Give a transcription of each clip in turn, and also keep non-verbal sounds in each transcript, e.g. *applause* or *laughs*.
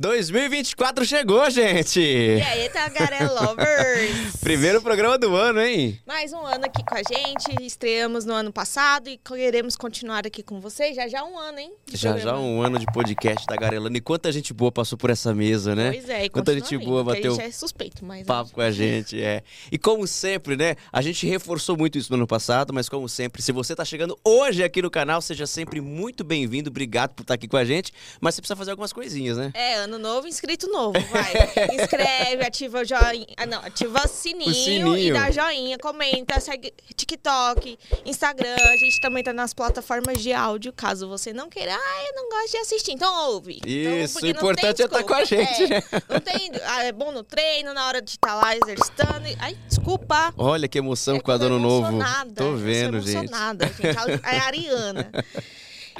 2024 chegou, gente! E aí, Tagaré Lovers! *laughs* Primeiro programa do ano, hein? Mais um ano aqui com a gente. Estreamos no ano passado e queremos continuar aqui com vocês. Já já um ano, hein? Já já programa. um ano de podcast da Garelando. E quanta gente boa passou por essa mesa, né? Pois é, e Quanta gente boa bateu A gente é suspeito, mas... papo com a gente, é. E como sempre, né? A gente reforçou muito isso no ano passado, mas como sempre, se você tá chegando hoje aqui no canal, seja sempre muito bem-vindo. Obrigado por estar aqui com a gente. Mas você precisa fazer algumas coisinhas, né? É, ano novo, inscrito novo, *laughs* vai. Inscreve, ativa o joinha. Ah, não, ativa o sininho, O sininho. e dá joinha, comenta, segue TikTok, Instagram. A gente também tá nas plataformas de áudio, caso você não queira. Ah, eu não gosto de assistir, então ouve. Então, Isso, o importante é estar com a gente, É, né? Não tem. ah, é bom no treino, na hora de estar lá exercitando. Ai, desculpa. Olha que emoção É com a Ano Novo. Tô vendo, gente. gente. É a Ariana. *laughs*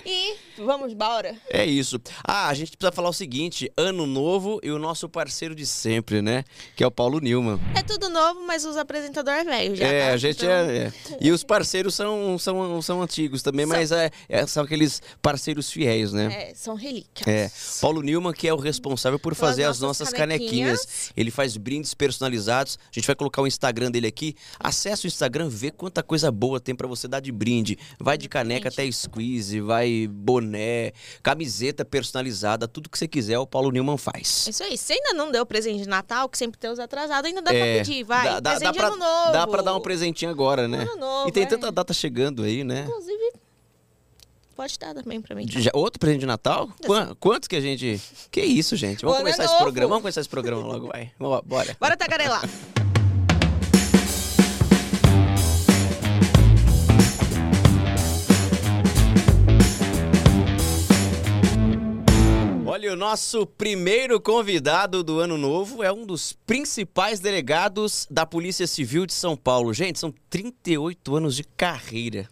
E vamos embora. É isso. Ah, a gente precisa falar o seguinte: ano novo e o nosso parceiro de sempre, né? Que é o Paulo Nilman. É tudo novo, mas os apresentadores é velho já. é, tá? a gente Então, é, é. E os parceiros são, são, são antigos também, São. mas é, é- são aqueles parceiros fiéis, né? É, são relíquias. É, Paulo Nilman que é o responsável por fazer as nossas nossas canequinhas. canequinhas. Ele faz brindes personalizados. A gente vai colocar o Instagram dele aqui. Acesse o Instagram, vê quanta coisa boa tem pra você dar de brinde. Vai de caneca até squeeze, vai boné, camiseta personalizada, tudo que você quiser, o Paulo Nilman faz. Isso aí. Se ainda não deu presente de Natal, que sempre tem os atrasados, ainda dá É, pra pedir, vai. Dá, dá, presente dá pra, ano novo. dá pra dar um presentinho agora, né? Ano novo, e tem é. tanta data chegando aí, né? Inclusive, pode dar também pra mim. Já- outro presente de Natal? Qua- Quantos que a gente. Que isso, gente? Vamos ano é começar esse programa. Vamos começar esse programa logo, vai. Bora. Bora tagarelar. O nosso primeiro convidado do ano novo é um dos principais delegados da Polícia Civil de São Paulo. Gente, são 38 anos de carreira.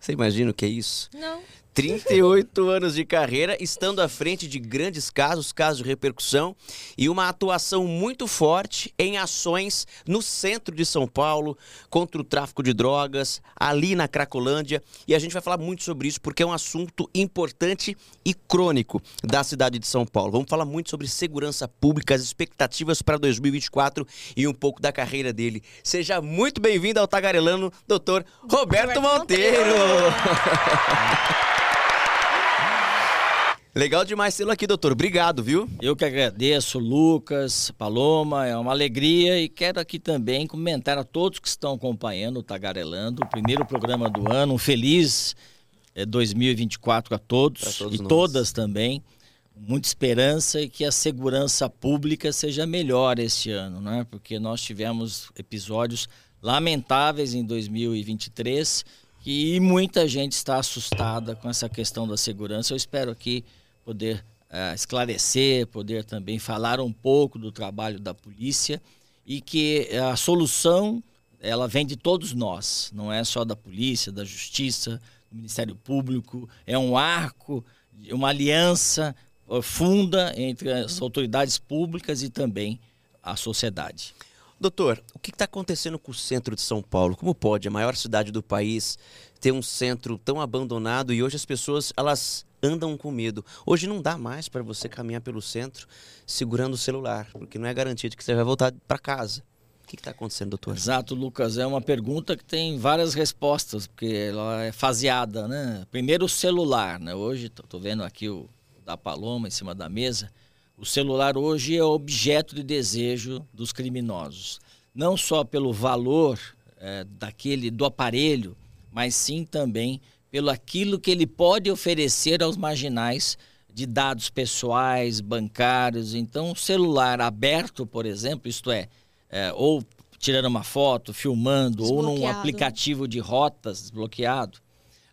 Você imagina o que é isso? Não. 38 anos de carreira, estando à frente de grandes casos, casos de repercussão, e uma atuação muito forte em ações no centro de São Paulo, contra o tráfico de drogas, ali na Cracolândia. E a gente vai falar muito sobre isso porque é um assunto importante e crônico da cidade de São Paulo. Vamos falar muito sobre segurança pública, as expectativas para 2024 e um pouco da carreira dele. Seja muito bem-vindo ao Tagarelano, doutor Roberto, Roberto Monteiro. Monteiro. *laughs* Legal demais tê-lo aqui, doutor. Obrigado, viu? Eu que agradeço, Lucas, Paloma, é uma alegria e quero aqui também comentar a todos que estão acompanhando o Tagarelando, o primeiro programa do ano, um feliz eh, 2024 a todos, todos e nós. todas também. Muita esperança e que a segurança pública seja melhor este ano, né? Porque nós tivemos episódios lamentáveis em 2023 e muita gente está assustada com essa questão da segurança. Eu espero aqui poder eh, esclarecer, poder também falar um pouco do trabalho da polícia e que a solução ela vem de todos nós, não é só da polícia, da justiça, do Ministério Público, é um arco, uma aliança eh, funda entre as autoridades públicas e também a sociedade. Doutor, o que está acontecendo com o centro de São Paulo? Como pode a maior cidade do país ter um centro tão abandonado e hoje as pessoas elas andam com medo? Hoje não dá mais para você caminhar pelo centro segurando o celular, porque não é garantia de que você vai voltar para casa. O que está acontecendo, doutor? Exato, Lucas. É uma pergunta que tem várias respostas, porque ela é faseada, né? Primeiro o celular, né? Hoje, estou vendo aqui o da Paloma em cima da mesa. O celular hoje é objeto de desejo dos criminosos. Não só pelo valor eh, daquele do aparelho, mas sim também pelo aquilo que ele pode oferecer aos marginais de dados pessoais, bancários. Então, o celular aberto, por exemplo, isto é, é, ou tirando uma foto, filmando, ou num aplicativo de rotas desbloqueado,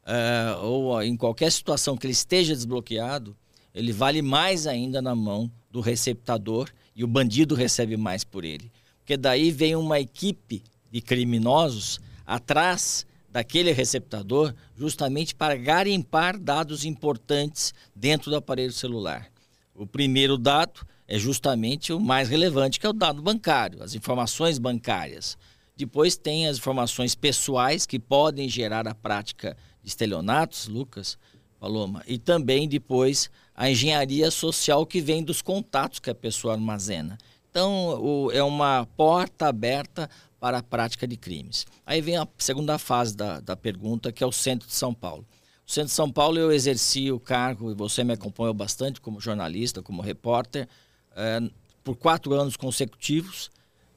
é, ou em qualquer situação que ele esteja desbloqueado, ele vale mais ainda na mão do receptador e o bandido recebe mais por ele. Porque daí vem uma equipe de criminosos atrás daquele receptador justamente para garimpar dados importantes dentro do aparelho celular. O primeiro dado é justamente o mais relevante, que é o dado bancário, as informações bancárias. Depois tem as informações pessoais que podem gerar a prática de estelionatos, Lucas, Paloma, e também depois a engenharia social que vem dos contatos que a pessoa armazena. Então, o, é uma porta aberta para a prática de crimes. Aí vem a segunda fase da, da pergunta, que é o centro de São Paulo. O centro de São Paulo eu exerci o cargo, e você me acompanhou bastante como jornalista, como repórter, é, por quatro anos consecutivos.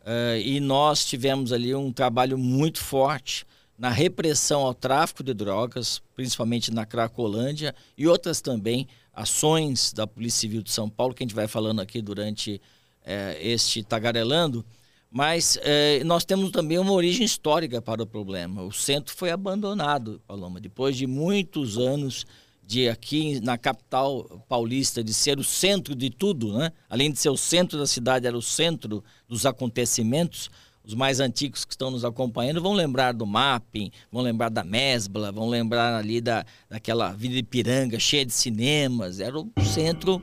É, e nós tivemos ali um trabalho muito forte na repressão ao tráfico de drogas, principalmente na Cracolândia, e outras também ações da Polícia Civil de São Paulo, que a gente vai falando aqui durante é, este tagarelando. Mas é, nós temos também uma origem histórica para o problema. O centro foi abandonado, Paloma, depois de muitos anos de aqui na capital paulista de ser o centro de tudo, né? Além de ser o centro da cidade, era o centro dos acontecimentos. Os mais antigos que estão nos acompanhando vão lembrar do mapping, vão lembrar da Mesbla, vão lembrar ali da, daquela Vila Ipiranga cheia de cinemas. Era o centro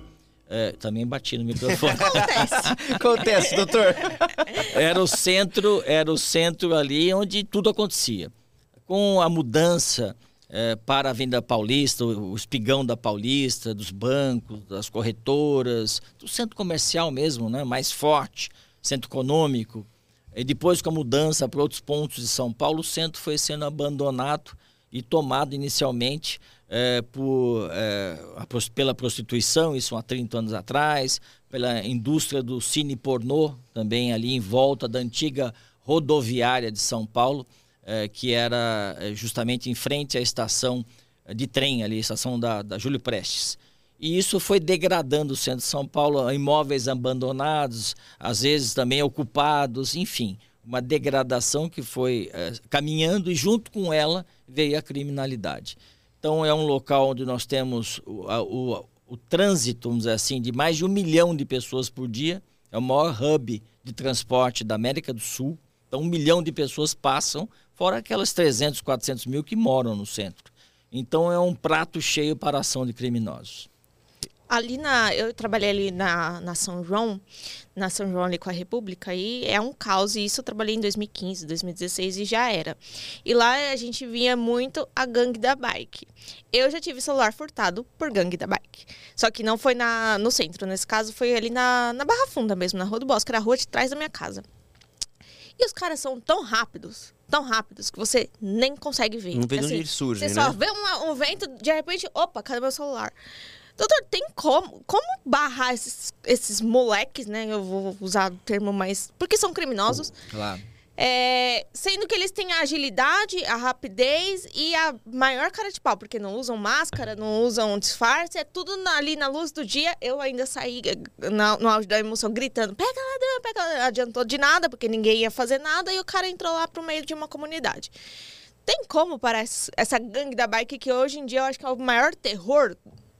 é, também bati no microfone. *laughs* Acontece. *laughs* Acontece, doutor. Era o centro, era o centro ali onde tudo acontecia. Com a mudança é, para a Venda Paulista, o espigão da Paulista, dos bancos, das corretoras, do centro comercial mesmo, né, mais forte, centro econômico. E depois com a mudança para outros pontos de São Paulo, o centro foi sendo abandonado e tomado inicialmente é, por, é, pela prostituição, isso há 30 anos atrás, pela indústria do cine pornô, também ali em volta da antiga rodoviária de São Paulo, é, que era é, justamente em frente à estação de trem ali, estação da, da Júlio Prestes. E isso foi degradando o centro de São Paulo, imóveis abandonados, às vezes também ocupados, enfim, uma degradação que foi é, caminhando e junto com ela veio a criminalidade. Então é um local onde nós temos o, o, o trânsito, vamos dizer assim, de mais de um milhão de pessoas por dia. É o maior hub de transporte da América do Sul. Então um milhão de pessoas passam, fora aquelas 300, 400 mil que moram no centro. Então é um prato cheio para a ação de criminosos ali na. Eu trabalhei ali na, na São João, na São João ali com a República, e é um caos. E isso eu trabalhei em 2015, 2016 e já era. E lá a gente via muito a gangue da bike. Eu já tive celular furtado por gangue da bike. Só que não foi na, no centro, nesse caso foi ali na, na Barra Funda mesmo, na Rua do Bosque, era a rua de trás da minha casa. E os caras são tão rápidos, tão rápidos, que você nem consegue ver. Não vê assim, onde eles surgem, Você né? só vê um, um vento, de repente, opa, cadê meu celular? Doutor, tem como, como barrar esses, esses moleques, né? Eu vou usar o termo mais. Porque são criminosos. Claro. É, sendo que eles têm a agilidade, a rapidez e a maior cara de pau, porque não usam máscara, não usam disfarce, é tudo na, ali na luz do dia. Eu ainda saí na, no auge da emoção gritando: pega ladrão, pega ladrão. Adiantou de nada, porque ninguém ia fazer nada e o cara entrou lá pro meio de uma comunidade. Tem como para essa gangue da bike que hoje em dia eu acho que é o maior terror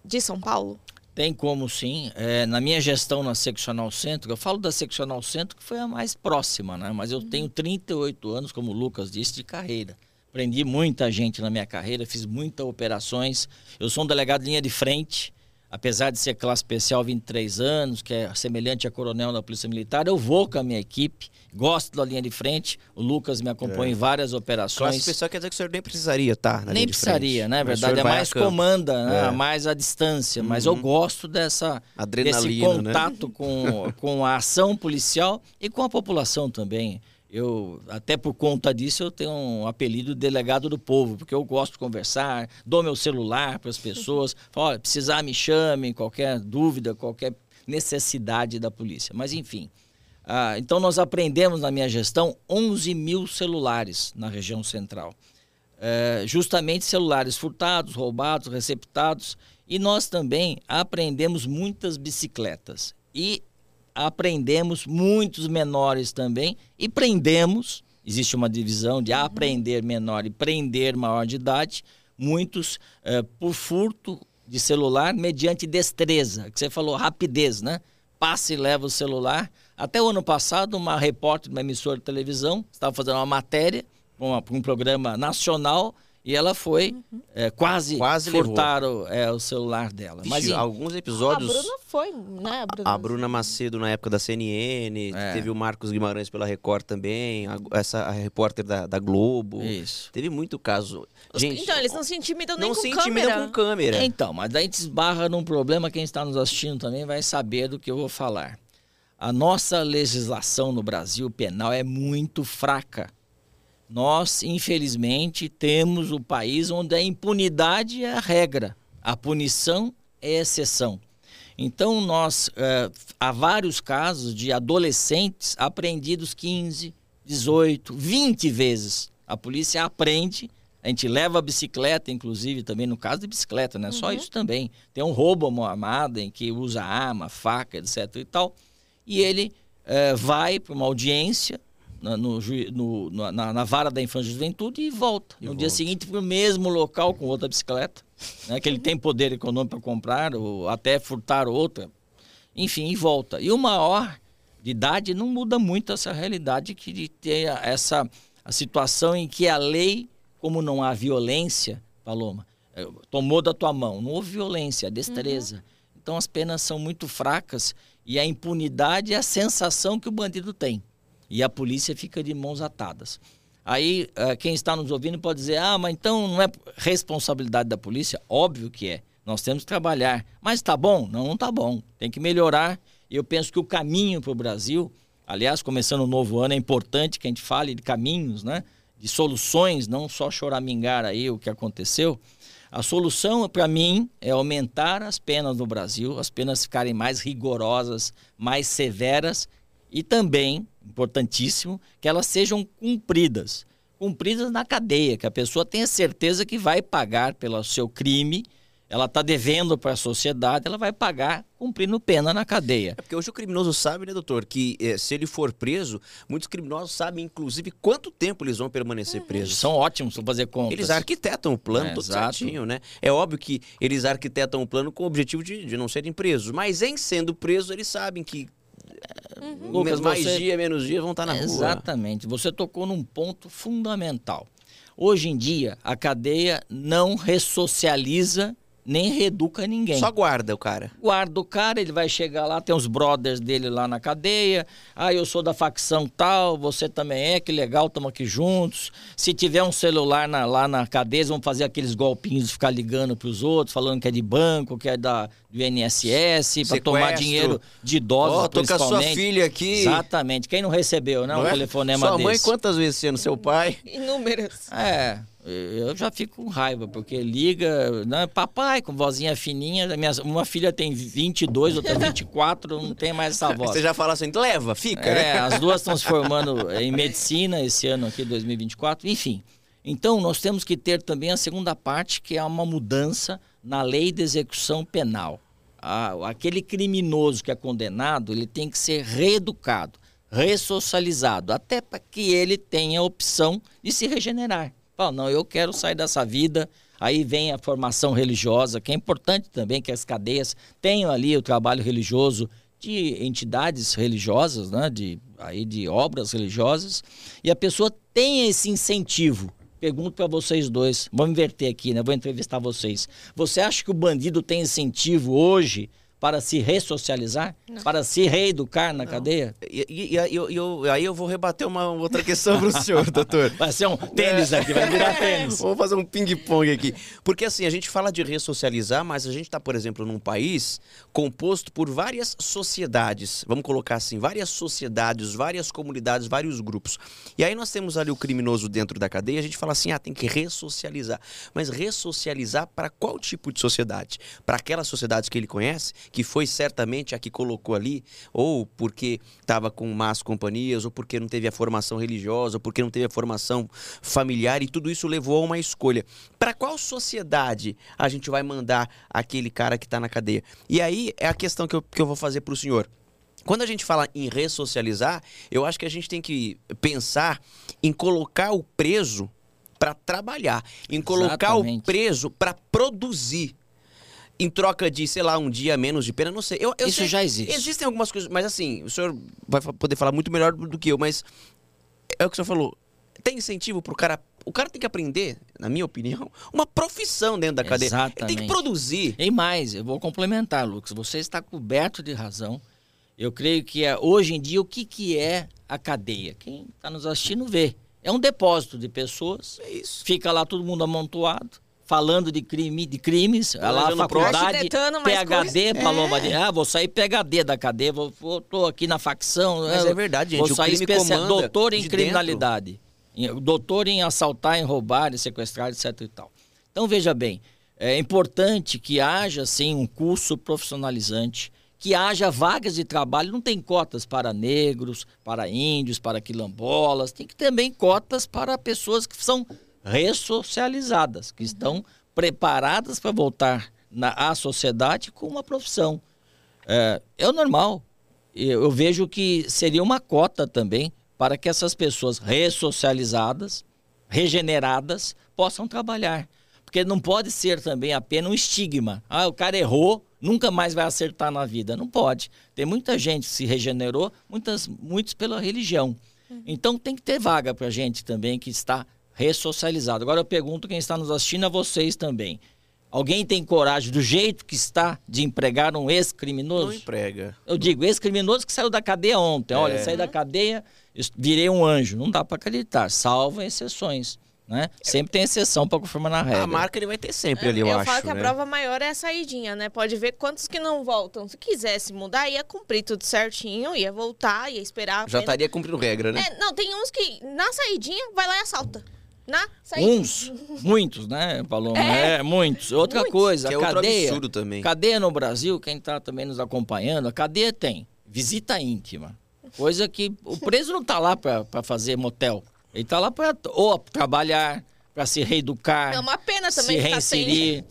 de São Paulo? Tem como sim. É, na minha gestão na Seccional Centro, eu falo da Seccional Centro que foi a mais próxima, né? Mas eu uhum. tenho 38 anos, como o Lucas disse, de carreira. Aprendi muita gente na minha carreira, fiz muitas operações. Eu sou um delegado de linha de frente, apesar de ser classe especial 23 anos, que é semelhante a coronel da Polícia Militar, eu vou com a minha equipe, gosto da linha de frente. O Lucas me acompanha é. em várias operações. Classe especial quer dizer que o senhor nem precisaria estar tá, na Nem precisaria, né? Na verdade, é mais comanda, né? é. mais a distância. Uhum. Mas eu gosto dessa, desse né? contato né? com, *laughs* com a ação policial e com a população também. Eu, até por conta disso, eu tenho um apelido de delegado do povo, porque eu gosto de conversar, dou meu celular para as pessoas, *laughs* falo, olha, precisar me chame, qualquer dúvida, qualquer necessidade da polícia. Mas enfim, ah, então nós aprendemos na minha gestão 11 mil celulares na região central. É, justamente celulares furtados, roubados, receptados. E nós também aprendemos muitas bicicletas. E aprendemos muitos menores também e prendemos, existe uma divisão de aprender menor e prender maior de idade, muitos é, por furto de celular mediante destreza, que você falou rapidez, né? Passa e leva o celular. Até o ano passado, uma repórter de uma emissora de televisão estava fazendo uma matéria para um programa nacional e ela foi é, quase, Quase furtaram é, o celular dela. Vixe, Mas em- alguns A episódios. Bruna foi, né? A Bruna, A Bruna Macedo na época da CNN, É. teve o Marcos Guimarães pela Record também, a- essa a repórter da, da Globo. isso. Teve muito caso. Gente, Então, eles não se intimidam nem não com se intimidam câmera. com câmera. Então, mas daí a gente esbarra num problema, quem está nos assistindo também vai saber do que eu vou falar. A nossa legislação no Brasil penal é muito fraca. Nós, infelizmente, temos o país onde a impunidade é a regra, a punição é a exceção. Então, nós, eh, há vários casos de adolescentes apreendidos 15, 18, 20 vezes. A polícia aprende, a gente leva a bicicleta, inclusive, também no caso de bicicleta, não é só isso também. Tem um roubo armada em que usa arma, faca, etc e tal. E ele eh, vai para uma audiência na, no no- na- na- vara da infância e juventude e volta. E no dia volta. seguinte para o mesmo local com outra bicicleta, né, que ele tem poder econômico para comprar ou até furtar outra. Enfim, e volta. E o maior de idade não muda muito essa realidade que de ter a- essa a situação em que a lei, como não há violência, Paloma, eh, tomou da tua mão, não houve violência, a destreza. Então as penas são muito fracas e a impunidade é a sensação que o bandido tem. E a polícia fica de mãos atadas. Aí eh, quem está nos ouvindo pode dizer: ah, mas então não é responsabilidade da polícia? Óbvio que é. Nós temos que trabalhar. Mas tá bom? Não, não tá bom. Tem que melhorar. Eu penso que o caminho para o Brasil, aliás, começando o novo ano, é importante que a gente fale de caminhos, né? De soluções, não só choramingar aí o que aconteceu. A solução, para mim, é aumentar as penas no Brasil, as penas ficarem mais rigorosas, mais severas e também, importantíssimo, que elas sejam cumpridas. Cumpridas na cadeia, que a pessoa tenha certeza que vai pagar pelo seu crime, ela está devendo para a sociedade, ela vai pagar cumprindo pena na cadeia. É porque hoje o criminoso sabe, né, doutor, que eh, se ele for preso, muitos criminosos sabem, inclusive, quanto tempo eles vão permanecer presos. São ótimos para fazer contas. Eles arquitetam o plano É, todo exato. certinho, né? É óbvio que eles arquitetam o plano com o objetivo de, de não serem presos. Mas em sendo presos, eles sabem que Uhum. Lucas, mais você- dia, menos dia vão estar na rua. Exatamente. Você tocou num ponto fundamental. Hoje em dia, a cadeia não ressocializa nem reeduca ninguém. Só guarda o cara. guarda o cara, ele vai chegar lá, tem os brothers dele lá na cadeia. Ah, eu sou da facção tal, você também é, que legal, estamos aqui juntos. Se tiver um celular na- lá na cadeia, eles vão fazer aqueles golpinhos de ficar ligando para os outros, falando que é de banco, que é da, do INSS, para tomar dinheiro de idosos, Ó, tô com a sua principalmente. filha aqui. Exatamente. Quem não recebeu, né? Não um é? telefonema Sua mãe, desse. quantas vezes sendo seu pai? Inúmeras. É, eu já fico com raiva, porque liga, né, papai, com vozinha fininha, minha, uma filha tem 22, outra *laughs* 24, não tem mais essa voz. Você já fala assim, leva, fica, É, né? as duas estão se *laughs* formando em medicina esse ano aqui, 2024, enfim. Então, nós temos que ter também a segunda parte, que é uma mudança na lei de execução penal. Aquele criminoso que é condenado, ele tem que ser reeducado, ressocializado, até para que ele tenha a opção de se regenerar. Fala, não, eu quero sair dessa vida. Aí vem a formação religiosa, que é importante também que as cadeias tenham ali o trabalho religioso de entidades religiosas, né, de, aí de obras religiosas, e a pessoa tem esse incentivo. Pergunto para vocês dois, vamos inverter aqui, né? Vou entrevistar vocês. Você acha que o bandido tem incentivo hoje para se ressocializar, para se reeducar na cadeia? E, e- e aí eu, eu- aí eu vou rebater uma outra questão pro senhor, doutor. Vai ser um tênis aqui, vai virar tênis. *laughs* Vamos fazer um ping-pong aqui. Porque assim, a gente fala de ressocializar, mas a gente está, por exemplo, num país composto por várias sociedades. Vamos colocar assim, várias sociedades, várias comunidades, vários grupos. E aí nós temos ali o criminoso dentro da cadeia, a gente fala assim, ah, tem que ressocializar. Mas ressocializar para qual tipo de sociedade? Para aquelas sociedades que ele conhece, que foi certamente a que colocou ali, ou porque estava com más companhias, ou porque não teve a formação religiosa, ou porque não teve a formação familiar, e tudo isso levou a uma escolha. Para qual sociedade a gente vai mandar aquele cara que está na cadeia? E aí é a questão que eu, que eu vou fazer para o senhor. Quando a gente fala em ressocializar, eu acho que a gente tem que pensar em colocar o preso para trabalhar, em colocar o Exatamente. preso para produzir. Em troca de, sei lá, um dia menos de pena, não sei. Eu, eu Isso sei- já existe. Existem algumas coisas, mas assim, o senhor vai poder falar muito melhor do que eu, mas é o que o senhor falou. Tem incentivo pro cara o cara tem que aprender, na minha opinião, uma profissão dentro da cadeia. Ele tem que Exatamente. produzir. E mais, eu vou complementar, Lucas. Você está coberto de razão. Eu creio que é, hoje em dia o que, que é a cadeia? Quem está nos assistindo vê. É um depósito de pessoas. É isso. Fica lá todo mundo amontoado, falando de crime, de crimes. lá a levando prova. faculdade, PHD, É. Paloma. de- Ah, vou sair PHD da cadeia, vou, vou tô aqui na facção. Mas ah, é verdade, gente, Vou o sair crime especial, comanda doutor em de criminalidade. Em- Doutor em assaltar, em roubar, em sequestrar, etc e tal. Então, veja bem, é importante que haja, sim, um curso profissionalizante, que haja vagas de trabalho, não tem cotas para negros, para índios, para quilombolas, tem que ter também cotas para pessoas que são ressocializadas, que estão preparadas para voltar na, à sociedade com uma profissão. É, é o normal. Eu, eu vejo que seria uma cota também para que essas pessoas ressocializadas, regeneradas, possam trabalhar. Porque não pode ser também apenas um estigma. Ah, o cara errou, nunca mais vai acertar na vida. Não pode. Tem muita gente que se regenerou, muitas, muitos pela religião. Então tem que ter vaga para gente também que está ressocializado. Agora eu pergunto quem está nos assistindo a vocês também. Alguém tem coragem, do jeito que está, de empregar um Não ex-criminoso? emprega. Eu digo, ex-criminoso que saiu da cadeia ontem. Olha, É. saí da cadeia, virei um anjo. Não dá para acreditar, salvo exceções. Né? Sempre tem exceção para confirmar na regra. A marca ele vai ter sempre ali, eu, eu acho. falo que a né? prova maior é a saidinha, né? Pode ver quantos que não voltam. Se quisesse mudar, ia cumprir tudo certinho, ia voltar, ia esperar. a Já estaria cumprindo regra, né? É, não, tem uns que na saidinha vai lá e assalta. Na. Uns, muitos, né, Paloma? É. É, muitos. Outra Muitos. coisa, Que é outro cadeia. absurdo também. Cadeia no Brasil, quem está também nos acompanhando, a cadeia tem visita íntima. Coisa que o preso não está lá para fazer motel. Ele está lá para ou trabalhar, para se reeducar, É uma pena também se sem. reinserir.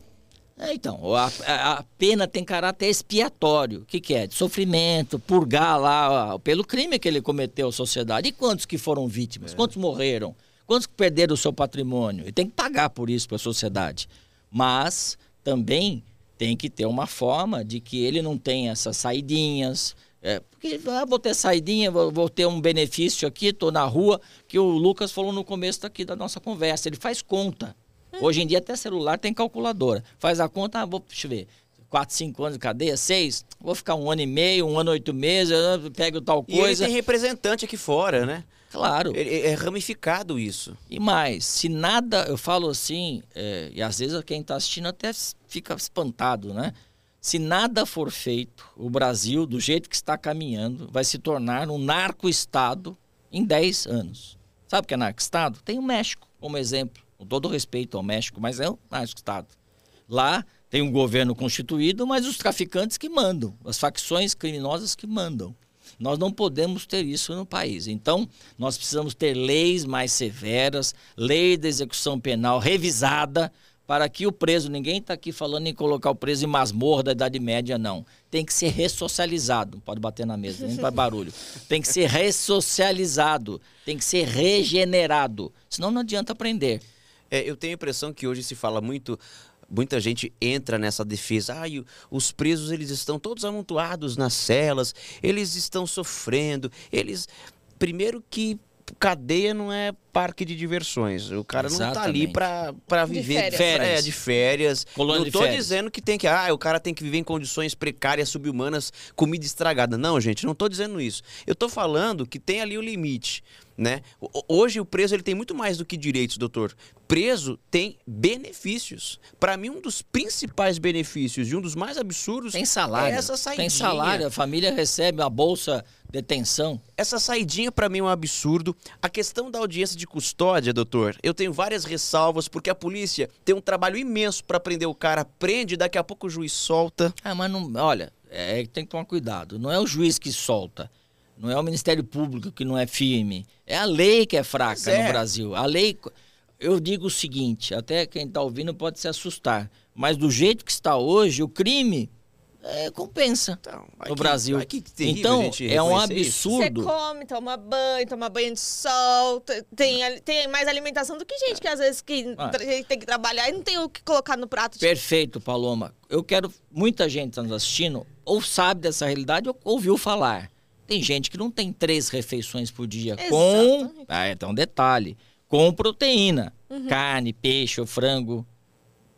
É, então, a, a- a pena tem caráter expiatório. O que, que é? De sofrimento, purgar lá ó, pelo crime que ele cometeu à sociedade. E quantos que foram vítimas? Quantos morreram? Quantos que perderam o seu patrimônio? E tem que pagar por isso para a sociedade. Mas também tem que ter uma forma de que ele não tenha essas saidinhas. É, porque ah, vou ter saidinha, vou, vou ter um benefício aqui, estou na rua, que o Lucas falou no começo aqui da nossa conversa. Ele faz conta. Hoje em dia até celular tem calculadora. Faz a conta, ah, vou, deixa eu ver, 4, 5 anos de cadeia, 6, vou ficar um ano e meio, um ano e oito meses, pego tal E ele coisa. tem representante aqui fora, né? Claro. Ele- É ramificado isso. E mais, se nada, eu falo assim, é, e às vezes quem está assistindo até fica espantado, né? Se nada for feito, o Brasil, do jeito que está caminhando, vai se tornar um narco-estado em 10 anos. Sabe o que é narco-estado? Tem o México como exemplo, com todo respeito ao México, mas é um narco-estado. Lá tem um governo constituído, mas os traficantes que mandam, as facções criminosas que mandam. Nós não podemos ter isso no país. Então, nós precisamos ter leis mais severas, lei da execução penal revisada, para que o preso, ninguém está aqui falando em colocar o preso em masmorra da Idade Média, não. Tem que ser ressocializado. Não pode bater na mesa, nem faz *laughs* barulho. Tem que ser ressocializado, tem que ser regenerado. Senão não adianta aprender. É, eu tenho a impressão que hoje se fala muito, muita gente entra nessa defesa. Ah, os presos eles estão todos amontoados nas celas, eles estão sofrendo, eles primeiro que cadeia não é parque de diversões. O cara não tá ali Exatamente. pra, pra De viver férias. É, de férias. Colônia não de tô férias. dizendo que tem que, ah, o cara tem que viver em condições precárias, subhumanas, comida estragada. Não, gente, não tô dizendo isso. Eu tô falando que tem ali o limite, né? Hoje o preso ele tem muito mais do que direitos, doutor. Preso tem benefícios. Pra mim um dos principais benefícios e um dos mais absurdos Tem salário. é essa saidinha. Tem salário, a família recebe a bolsa detenção. Essa saidinha pra mim é um absurdo. A questão da audiência de custódia, doutor, eu tenho várias ressalvas porque a polícia tem um trabalho imenso pra prender o cara, prende, daqui a pouco o juiz solta. Ah, mas não, olha, é tem que tomar cuidado. Não é o juiz que solta. Não é o Ministério Público que não é firme. É a lei que é fraca é. no Brasil. A lei. Eu digo o seguinte: até quem está ouvindo pode se assustar. Mas do jeito que está hoje, o crime é, compensa Então, no que- Brasil. que terrível então, é um reconhecer isso. Você absurdo. come, toma banho, toma banho de sol, tem, tem mais alimentação do que gente que às vezes que Ah. tem que trabalhar e não tem o que colocar no prato. de- Perfeito, Paloma. Eu quero. Muita gente está nos assistindo, ou sabe dessa realidade, ou ouviu falar. Tem gente que não tem três refeições por dia com. Exatamente. Ah, então, um detalhe: com proteína. carne, peixe ou frango.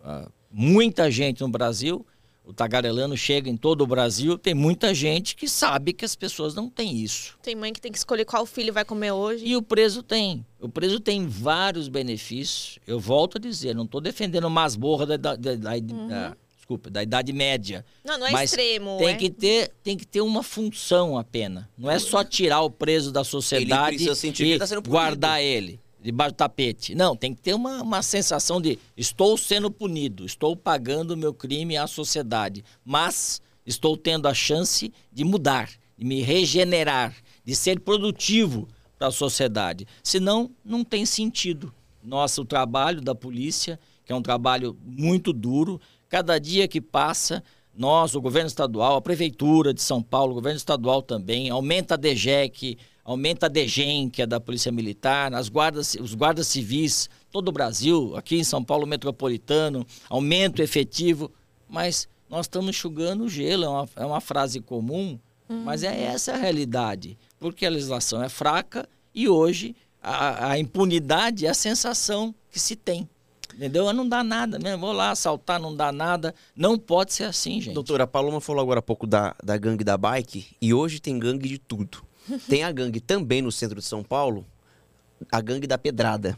Ah, muita gente no Brasil, o tagarelano chega em todo o Brasil, tem muita gente que sabe que as pessoas não têm isso. Tem mãe que tem que escolher qual filho vai comer hoje. E o preso tem. O preso tem vários benefícios. Eu volto a dizer, não estou defendendo masmorra da, da, da, da, da- desculpa, da Idade Média. Não, não é Mas extremo. Tem é. que, ter, tem que ter uma função a pena. Não é só tirar o preso da sociedade que e ele tá guardar ele debaixo do tapete. Não, tem que ter uma, uma sensação de estou sendo punido, estou pagando o meu crime à sociedade, mas estou tendo a chance de mudar, de me regenerar, de ser produtivo para a sociedade. Senão, não tem sentido. Nossa, o trabalho da polícia, que é um trabalho muito duro, cada dia que passa, nós, o governo estadual, a prefeitura de São Paulo, o governo estadual também, aumenta a DGEC, aumenta a DGEM, que é da Polícia Militar, as guardas, os guardas civis, todo o Brasil, aqui em São Paulo metropolitano, aumento efetivo, mas nós estamos enxugando o gelo, é uma, é uma frase comum, mas é essa a realidade, porque a legislação é fraca e hoje a, a impunidade é a sensação que se tem. Entendeu? Não dá nada mesmo. Vou lá assaltar, não dá nada. Não pode ser assim, gente. Doutora, a Paloma falou agora há pouco da, da gangue da bike e hoje tem gangue de tudo. *laughs* Tem a gangue também no centro de São Paulo, a gangue da pedrada.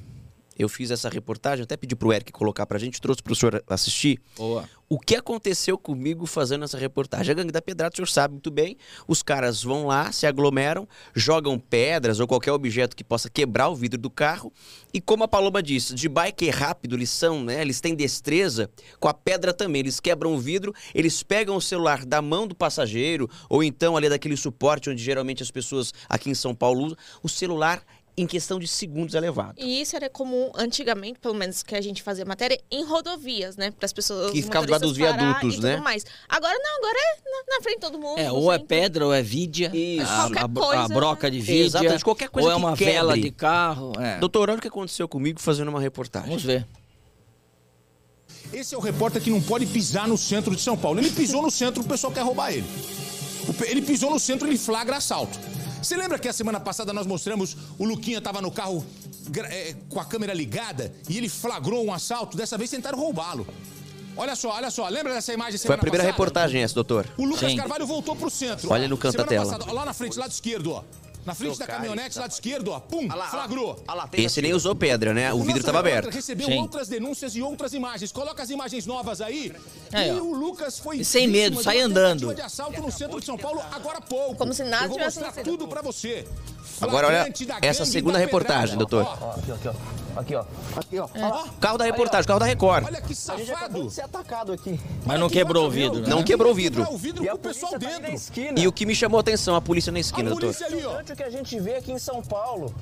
Eu fiz essa reportagem, até pedi pro Eric colocar pra gente, trouxe pro senhor assistir. Boa. O que aconteceu comigo fazendo essa reportagem? A gangue da pedrada, o senhor sabe muito bem. Os caras vão lá, se aglomeram, jogam pedras ou qualquer objeto que possa quebrar o vidro do carro. E como a Paloma disse, de bike é rápido, eles são, né? Eles têm destreza. Com a pedra também, eles quebram o vidro, eles pegam o celular da mão do passageiro, ou então ali daquele suporte onde geralmente as pessoas aqui em São Paulo usam. O celular, em questão de segundos, é levado. E isso era comum antigamente, pelo menos que a gente fazia matéria, em rodovias, né? Para as pessoas. Que os ficava debaixo dos viadutos, e tudo né? mais. Agora não, agora é na, na frente de todo mundo. É, ou é centro. pedra, ou é vidia, Isso. a, coisa, a broca de né? vidia, Exatamente, qualquer coisa ou é uma quebre. vela de carro. É. Doutor, olha o que aconteceu comigo fazendo uma reportagem. Vamos ver. Esse é o repórter que não pode pisar no centro de São Paulo. Ele pisou no centro, o pessoal quer roubar ele. Ele pisou no centro, ele flagra assalto. Você lembra que a semana passada nós mostramos o Luquinha tava no carro é, com a câmera ligada e ele flagrou um assalto? Dessa vez tentaram roubá-lo. Olha só, olha só, lembra dessa imagem Foi a primeira passada? reportagem essa, doutor. O Lucas Sim. Carvalho voltou pro centro. Olha ó. no canto da tela. passada, ó, lá na frente, lado esquerdo, ó. Na frente da caminhonete, lado esquerdo, ó. Pum, flagrou. Esse nem usou pedra, né? O O vidro estava aberto. recebeu Sim. outras denúncias e outras imagens. Coloca as imagens novas aí. Aí, e ó. o Lucas foi E sem medo, sai andando. de assalto no centro de São Paulo agora pouco. Como se nada tivesse tudo pra você. Agora olha essa segunda da reportagem, doutor. Ó, Aqui, aqui, ó. Aqui, ó. Aqui, ó. Lá. Carro da reportagem, carro da Record. Olha que safado. de ser atacado aqui. Mas não quebrou o vidro, né? Não quebrou o vidro. O vidro E com o pessoal tá dentro. E o que me chamou a atenção, a polícia na esquina, A doutor. polícia ali, ó. O que a gente vê aqui em São Paulo.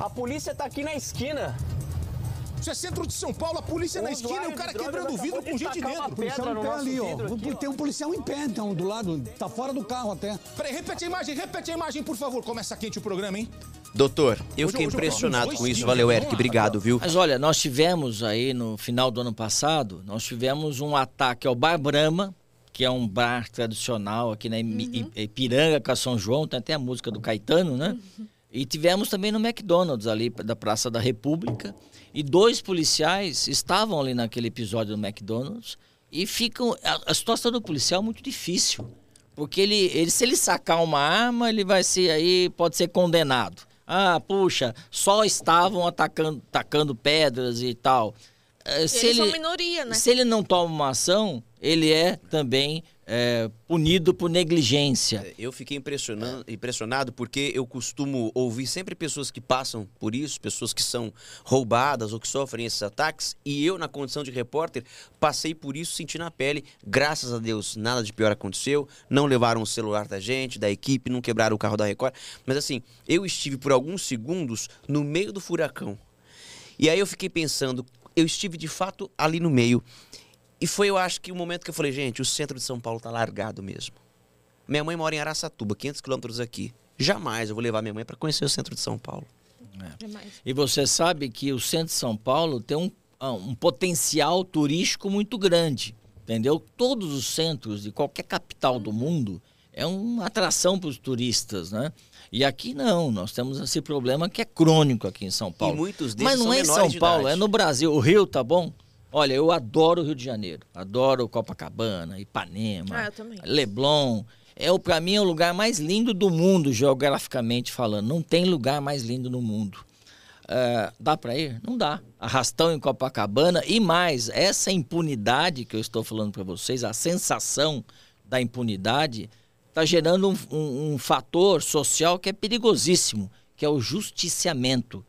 A polícia tá aqui na esquina. Isso é centro de São Paulo, a polícia na esquina e o cara quebrando o vidro com gente dentro. policial em pé ali, ó. Tem um policial em pé, então, do lado. Tá fora do carro até. Peraí, repete a imagem, repete a imagem, por favor. Começa quente o programa, hein? Doutor, eu Hoje fiquei eu impressionado com isso. Valeu, vamos Eric. Obrigado, viu? Mas olha, nós tivemos aí no final do ano passado, nós tivemos um ataque ao Bar Brahma, que é um bar tradicional aqui na Uhum. Ipiranga, com a São João, tem até a música do Caetano, né? E tivemos também no McDonald's ali da Praça da República. E dois policiais estavam ali naquele episódio do McDonald's e ficam. A, a situação do policial é muito difícil. Porque ele, ele, se ele sacar uma arma, ele vai ser aí, pode ser condenado. Ah, puxa, só estavam atacando, atacando pedras e tal. Eh, Se Eles ele, minoria, né? se ele não toma uma ação, ele é também eh, punido por negligência. Eu fiquei impressionado, impressionado porque eu costumo ouvir sempre pessoas que passam por isso, pessoas que são roubadas ou que sofrem esses ataques, e eu, na condição de repórter, passei por isso, senti na pele. Graças a Deus, nada de pior aconteceu. Não levaram o celular da gente, da equipe, não quebraram o carro da Record. Mas assim, eu estive por alguns segundos no meio do furacão. E aí eu fiquei pensando, eu estive de fato ali no meio. E foi, eu acho que o momento que eu falei, gente, o centro de São Paulo tá largado mesmo. Minha mãe mora em Araçatuba, 500 quilômetros aqui. Jamais eu vou levar minha mãe para conhecer o centro de São Paulo. Demais. E você sabe que o centro de São Paulo tem um, ah, um potencial turístico muito grande, entendeu? Todos os centros de qualquer capital do mundo é uma atração para os turistas, né? E aqui não, nós temos esse problema que é crônico aqui em São Paulo. E muitos deles Mas não são é em São Paulo, idade. é no Brasil. O Rio tá bom? Olha, eu adoro o Rio de Janeiro. Adoro Copacabana, Ipanema, Ah, eu também. Leblon. É o para mim é o lugar mais lindo do mundo geograficamente falando. Não tem lugar mais lindo no mundo. Ah, dá para ir? Não dá. Arrastão em Copacabana e mais essa impunidade que eu estou falando para vocês, a sensação da impunidade está gerando um, um- um fator social que é perigosíssimo, que é o justiciamento.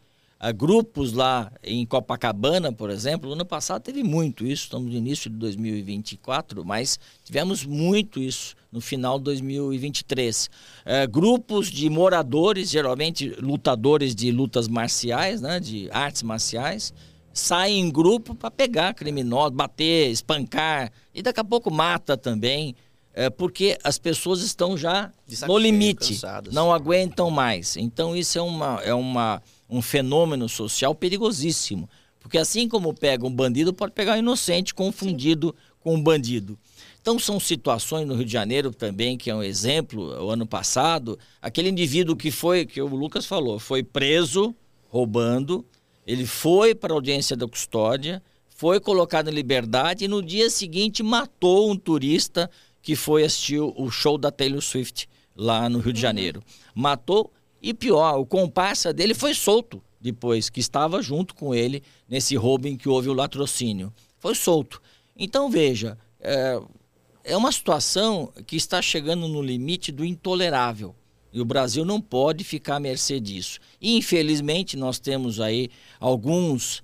Grupos lá em Copacabana, por exemplo, ano passado teve muito isso, estamos no início de 2024, mas tivemos muito isso no final de 2023. É, grupos de moradores, geralmente lutadores de lutas marciais, né, de artes marciais, saem em grupo para pegar criminosos, bater, espancar, e daqui a pouco mata também, é, porque as pessoas estão já no limite, cansadas. não aguentam mais. Então isso é, uma, é uma, um fenômeno social perigosíssimo. Porque assim como pega um bandido, pode pegar um inocente confundido com um bandido. Então são situações no Rio de Janeiro também, que é um exemplo, o ano passado, aquele indivíduo que foi, que o Lucas falou, foi preso roubando, ele foi para a audiência da custódia, foi colocado em liberdade e no dia seguinte matou um turista que foi assistir o show da Taylor Swift lá no Rio de Janeiro. Matou e pior, o comparsa dele foi solto depois, que estava junto com ele nesse roubo em que houve o latrocínio. Foi solto. Então veja, é, é uma situação que está chegando no limite do intolerável. E o Brasil não pode ficar à mercê disso. E, infelizmente, nós temos aí alguns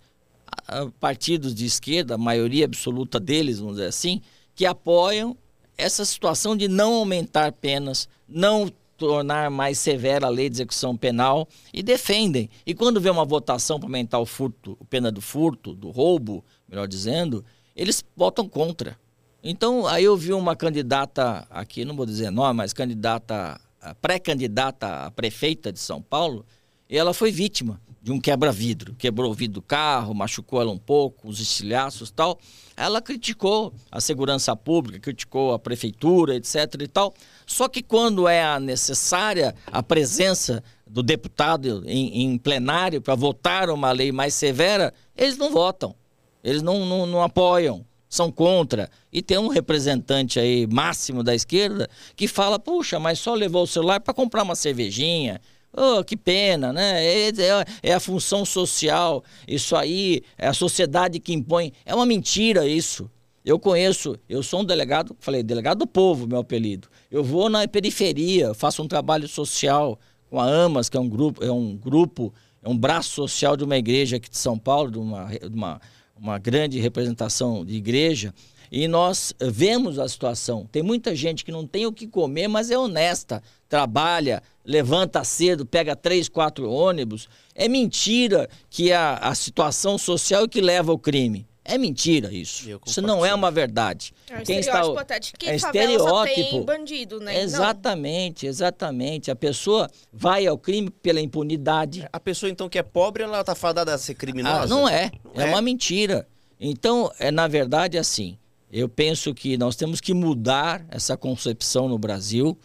partidos de esquerda, a maioria absoluta deles, vamos dizer assim, que apoiam essa situação de não aumentar penas, não tornar mais severa a lei de execução penal e defendem. E quando vê uma votação para aumentar o furto, pena do furto, do roubo, melhor dizendo, eles votam contra. Então, aí eu vi uma candidata aqui, não vou dizer nome, mas candidata, pré-candidata a prefeita de São Paulo, e ela foi vítima de um quebra-vidro. Quebrou o vidro do carro, machucou ela um pouco, os estilhaços tal. Ela criticou a segurança pública, criticou a prefeitura, etc e tal. Só que quando é necessária a presença do deputado em, em plenário para votar uma lei mais severa, eles não votam. Eles não, não, não apoiam, são contra. E tem um representante aí máximo da esquerda que fala: puxa, mas só levou o celular para comprar uma cervejinha. Oh, que pena, né? É, é- é a função social, isso aí, é a sociedade que impõe. É uma mentira isso. Eu conheço, eu sou um delegado, falei, delegado do povo, meu apelido. Eu vou na periferia, faço um trabalho social com a AMAS, que é um grupo, é um grupo, é um braço social de uma igreja aqui de São Paulo, de uma, uma, uma grande representação de igreja, e nós vemos a situação. Tem muita gente que não tem o que comer, mas é honesta, trabalha, levanta cedo, pega três, quatro ônibus. É mentira que a, a situação social é que leva ao crime. É mentira isso. Isso não é uma verdade. É Quem estereótipo até de que é só tem estereótipo. bandido, né? Não. Exatamente, exatamente. A pessoa vai ao crime pela impunidade. A pessoa, então, que é pobre, ela tá fadada a ser criminosa? Ah, não é. É, É? uma mentira. Então, é na verdade assim. Eu penso que nós temos que mudar essa concepção no Brasil.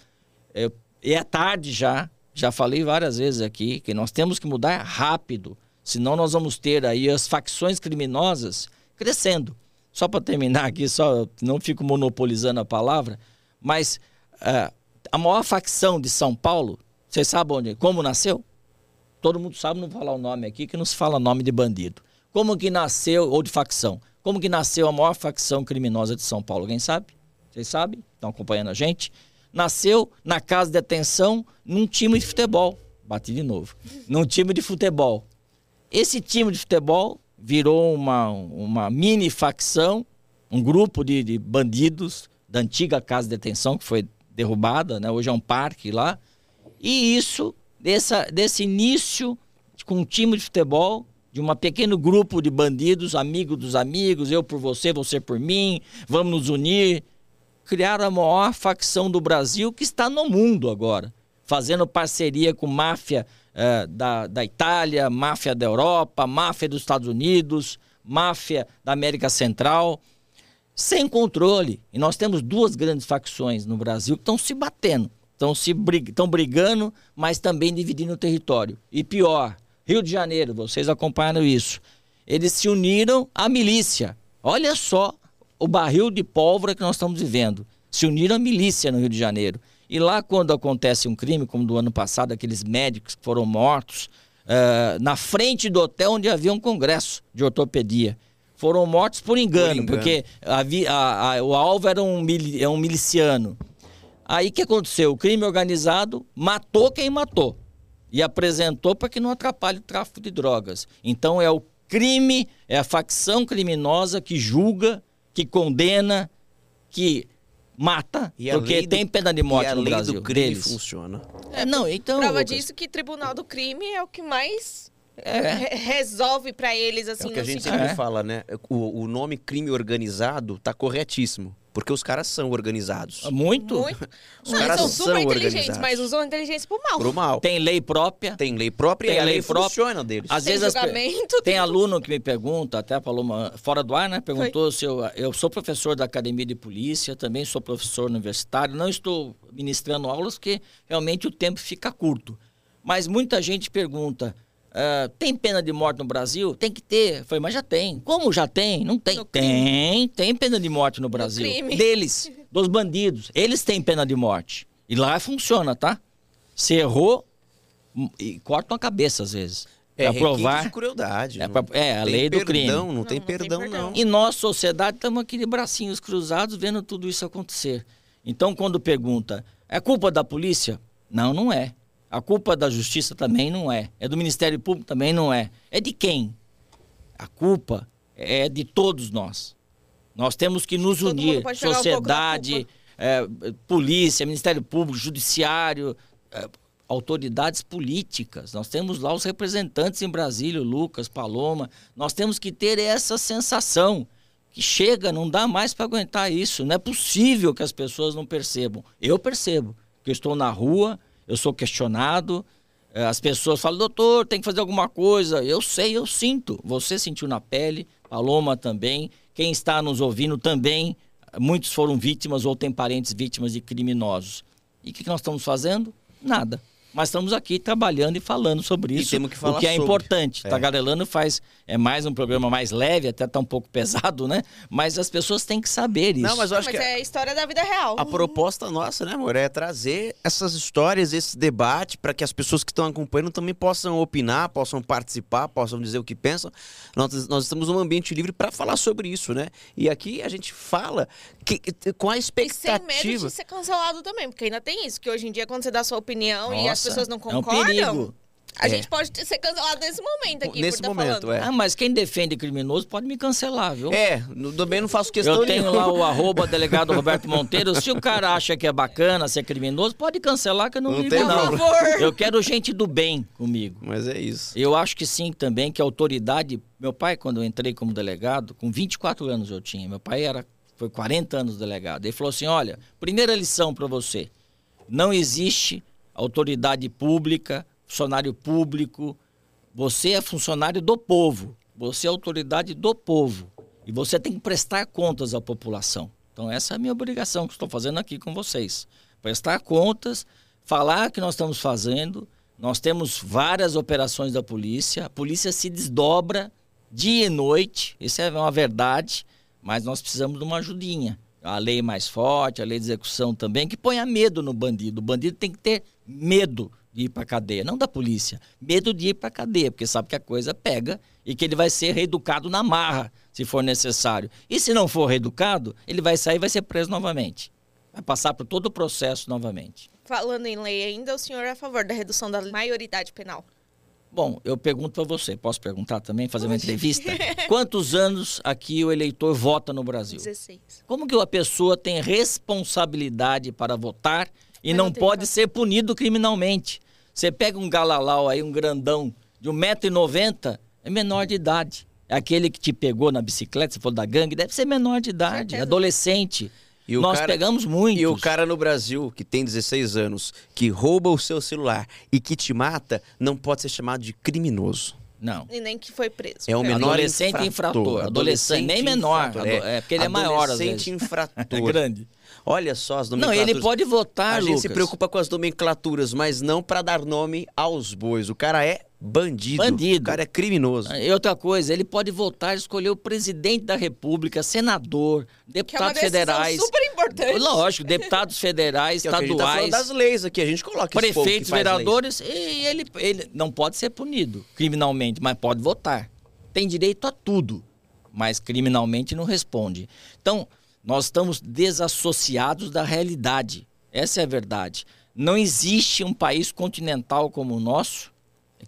E é tarde já. Já falei várias vezes aqui que nós temos que mudar rápido. Senão nós vamos ter aí as facções criminosas crescendo. Só para terminar aqui, só não fico monopolizando a palavra, mas ah, a maior facção de São Paulo, vocês sabem onde, como nasceu? Todo mundo sabe, não vou falar o nome aqui, que não se fala nome de bandido. Como que nasceu, ou de facção, como que nasceu a maior facção criminosa de São Paulo? Alguém sabe? Vocês sabem? Estão acompanhando a gente? Nasceu na casa de detenção num time de futebol. Bati de novo. Num time de futebol. Esse time de futebol virou uma, uma mini facção, um grupo de, de bandidos da antiga casa de detenção que foi derrubada, né? hoje é um parque lá. E isso, dessa, desse início com um time de futebol, de um pequeno grupo de bandidos, amigos dos amigos, eu por você, você por mim, vamos nos unir. Criaram a maior facção do Brasil que está no mundo agora, fazendo parceria com máfia eh, da, da Itália, máfia da Europa, máfia dos Estados Unidos, máfia da América Central sem controle. E nós temos duas grandes facções no Brasil que estão se batendo, estão se estão brigando, mas também dividindo o território. E pior, Rio de Janeiro, vocês acompanharam isso. Eles se uniram à milícia. Olha só o barril de pólvora que nós estamos vivendo. Se uniram à milícia no Rio de Janeiro. E lá, quando acontece um crime, como do ano passado, aqueles médicos que foram mortos, uh, na frente do hotel onde havia um congresso de ortopedia. Foram mortos por engano, por engano. porque havia, a, a, o alvo era um, mili, é um miliciano. Aí o que aconteceu? O crime organizado matou quem matou e apresentou para que não atrapalhe o tráfico de drogas. Então é o crime, é a facção criminosa que julga, que condena, que mata, e porque tem pena de morte e a no lei Brasil. do crime deles. funciona. É, não, então. Prova Lucas, disso que Tribunal do Crime é o que mais é. resolve para eles assim. É o que a gente sempre é. fala, né? O, o nome crime organizado tá corretíssimo. Porque os caras são organizados. Muito? Muito. Os caras são super são inteligentes, mas usam a inteligência pro mal. Pro mal. Tem lei própria. Tem lei própria tem e a lei, lei própria. funciona deles. Às tem vezes julgamento. As... Tem aluno que me pergunta, até falou uma, fora do ar, né? Perguntou Foi. se eu, eu sou professor da Academia de Polícia, também sou professor universitário. Não estou ministrando aulas porque realmente o tempo fica curto. Mas muita gente pergunta, Uh, tem pena de morte no Brasil? Tem que ter. Falei, mas já tem. Como já tem? Não tem. Tem, tem pena de morte no Brasil. No Deles, dos bandidos. Eles têm pena de morte. E lá funciona, tá? Se errou, e cortam a cabeça às vezes. É pra provar. de crueldade. É, pra, é a lei perdão, do crime. Não, não, tem, não perdão, tem perdão, não. E nós, sociedade, estamos aqui de bracinhos cruzados vendo tudo isso acontecer. Então, quando pergunta, é culpa da polícia? Não, não é. A culpa da justiça também não é. É do Ministério Público também não é. É de quem? A culpa é de todos nós. Nós temos que nos Todo unir. Sociedade, um é, polícia, Ministério Público, Judiciário, é, autoridades políticas. Nós temos lá os representantes em Brasília, Lucas, Paloma. Nós temos que ter essa sensação que chega, não dá mais para aguentar isso. Não é possível que as pessoas não percebam. Eu percebo que eu estou na rua eu sou questionado. Eh, as pessoas falam, doutor, tem que fazer alguma coisa. Eu sei, eu sinto. Você sentiu na pele, Paloma também. Quem está nos ouvindo também. Muitos foram vítimas ou têm parentes vítimas de criminosos. E o que nós estamos fazendo? Nada. Mas estamos aqui trabalhando e falando sobre isso. E temos que falar o que é sobre. importante. É. Tagarelando faz é mais um programa mais leve, até tá um pouco *laughs* pesado, né? Mas as pessoas têm que saber isso. Não, mas eu acho mas que é a história da vida real. A proposta nossa, né, amor, é trazer essas histórias, esse debate para que as pessoas que estão acompanhando também possam opinar, possam participar, possam dizer o que pensam. Nós, nós estamos num ambiente livre para falar sobre isso, né? E aqui a gente fala que, com a expectativa. E sem medo de ser cancelado também, porque ainda tem isso, que hoje em dia quando você dá a sua opinião Nossa, e as pessoas não concordam. É um perigo. A é. gente pode ser cancelado nesse momento aqui. Nesse tá momento, falando. é. Ah, mas quem defende criminoso pode me cancelar, viu? É, também não faço questão Eu tenho lá o *laughs* arroba delegado Roberto Monteiro. Se o cara acha que é bacana ser criminoso, pode cancelar que eu não, não ligo, não. Por favor. Eu quero gente do bem comigo. Mas é isso. Eu acho que sim também, que a autoridade... Meu pai, quando eu entrei como delegado, com 24 anos eu tinha. Meu pai era foi 40 anos delegado. Ele falou assim, olha, primeira lição para você. Não existe autoridade pública, funcionário público, você é funcionário do povo, você é autoridade do povo e você tem que prestar contas à população. Então essa é a minha obrigação que estou fazendo aqui com vocês. Prestar contas, falar o que nós estamos fazendo. Nós temos várias operações da polícia, a polícia se desdobra dia e noite, isso é uma verdade, mas nós precisamos de uma ajudinha. A lei mais forte, a lei de execução também, que ponha medo no bandido. O bandido tem que ter medo de ir para cadeia, não da polícia, medo de ir para cadeia, porque sabe que a coisa pega e que ele vai ser reeducado na marra, se for necessário. E se não for reeducado, ele vai sair e vai ser preso novamente. Vai passar por todo o processo novamente. Falando em lei ainda, o senhor é a favor da redução da maioridade penal? Bom, eu pergunto para você, posso perguntar também, fazer uma entrevista? *laughs* Quantos anos aqui o eleitor vota no Brasil? 16. Como que uma pessoa tem responsabilidade para votar e não, não pode ser punido criminalmente. Você pega um galalau aí, um grandão de 1,90m, é menor de idade. É aquele que te pegou na bicicleta, você falou da gangue, deve ser menor de idade, adolescente. E Nós cara, pegamos muito. E o cara no Brasil, que tem 16 anos, que rouba o seu celular e que te mata, não pode ser chamado de criminoso. Não. E nem que foi preso. É o Foi menor Adolescente infrator. Adolescente, nem menor. infrator, Ado- é, porque ele é maior, Adolescente infrator. *laughs* É grande. Olha só as Não, nomenclaturas. ele pode votar, A gente se Lucas. preocupa com as nomenclaturas, mas não pra dar nome aos bois. O cara é bandido. Bandido. O cara é criminoso. E outra coisa, ele pode votar e escolher o presidente da República, senador, Que é uma deputados federais. super importante. Lógico, deputados federais, Que é o que a gente tá falando estaduais, das leis aqui. A gente coloca esse povo que prefeitos, vereadores, e ele, ele não pode ser punido criminalmente, mas pode votar. Tem direito a tudo, mas criminalmente não responde. Então, nós estamos desassociados da realidade. Essa é a verdade. Não existe um país continental como o nosso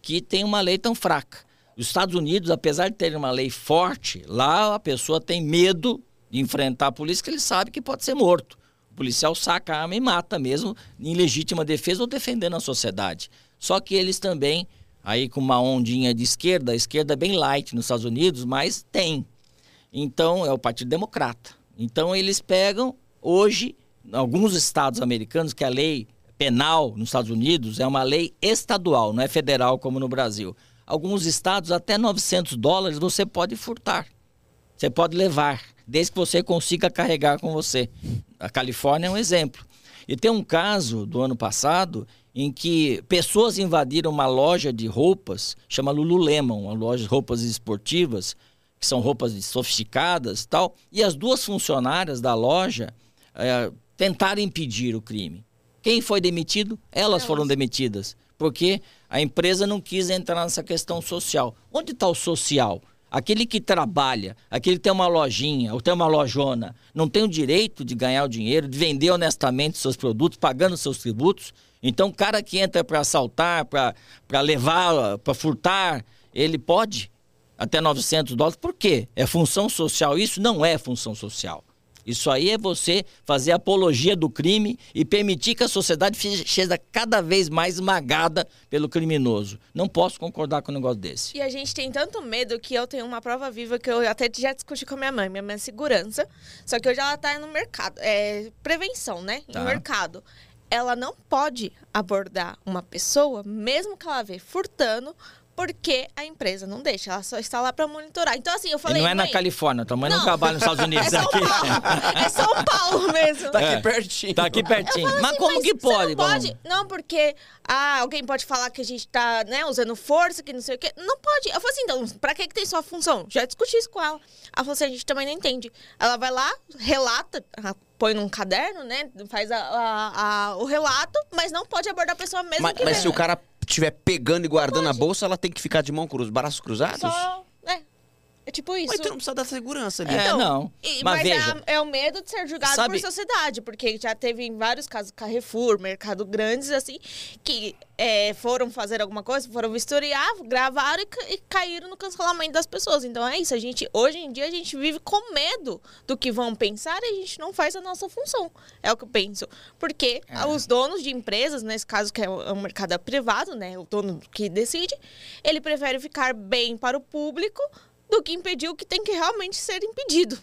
que tem uma lei tão fraca. Os Estados Unidos, apesar de terem uma lei forte, lá a pessoa tem medo de enfrentar a polícia, que ele sabe que pode ser morto. O policial saca a arma e mata mesmo em legítima defesa ou defendendo a sociedade. Só que eles também, aí com uma ondinha de esquerda, a esquerda é bem light nos Estados Unidos, mas tem. Então, é o Partido Democrata. Então, eles pegam, hoje, alguns estados americanos, que a lei penal nos Estados Unidos é uma lei estadual, não é federal como no Brasil. Alguns estados, até 900 dólares, você pode furtar. Você pode levar, desde que você consiga carregar com você. A Califórnia é um exemplo. E tem um caso do ano passado em que pessoas invadiram uma loja de roupas, chama Lululemon, uma loja de roupas esportivas, que são roupas sofisticadas e tal, e as duas funcionárias da loja eh, tentaram impedir o crime. Quem foi demitido? Elas foram demitidas, porque a empresa não quis entrar nessa questão social. Onde está o social? Aquele que trabalha, aquele que tem uma lojinha ou tem uma lojona, não tem o direito de ganhar o dinheiro, de vender honestamente seus produtos, pagando seus tributos. Então, o cara que entra para assaltar, para levar, para furtar, ele pode até 900 dólares. Por quê? É função social. Isso não é função social. Isso aí é você fazer apologia do crime e permitir que a sociedade seja cada vez mais esmagada pelo criminoso. Não posso concordar com um negócio desse. E a gente tem tanto medo que eu tenho uma prova viva que eu até já discuti com a minha mãe. Minha mãe é segurança. Só que hoje ela tá no mercado. É prevenção, né? Tá. No mercado. Ela não pode abordar uma pessoa, mesmo que ela vê furtando, porque a empresa não deixa. Ela só está lá para monitorar. Então, assim, eu E falei. não é na Califórnia, tua mãe não, Não. trabalha nos Estados *laughs* Unidos. É São aqui. Paulo. É São Paulo *laughs* mesmo. Tá É. aqui pertinho. Tá aqui pertinho. Fala Mas assim, como que você pode? Não, pode. não, porque ah, alguém pode falar que a gente tá né, usando força, que não sei o quê. Não pode. Eu falei assim, então, pra que, que tem sua função? Já discuti isso com ela. Ela falou assim, a gente também não entende. Ela vai lá, relata, põe num caderno, né? Faz a- a- a- o relato, mas não pode abordar a pessoa mesmo Mas, que mas se o cara estiver pegando e guardando a bolsa, ela tem que ficar de mão cruz, braços cruzados? Só, é, é tipo isso. Mas tu não precisa dar segurança ali. É, não. E- mas, mas é veja, a- é, o medo de ser julgado Sabe- por sociedade, porque já teve em vários casos Carrefour, Mercado Grandes, assim, que é, foram fazer alguma coisa, foram vistoriar, gravaram e, e caíram no cancelamento das pessoas. Então é isso, a gente, hoje em dia a gente vive com medo do que vão pensar e a gente não faz a nossa função. É o que eu penso. Porque É. os donos de empresas, nesse caso que é o, é o mercado privado, né, o dono que decide, ele prefere ficar bem para o público do que impedir o que tem que realmente ser impedido.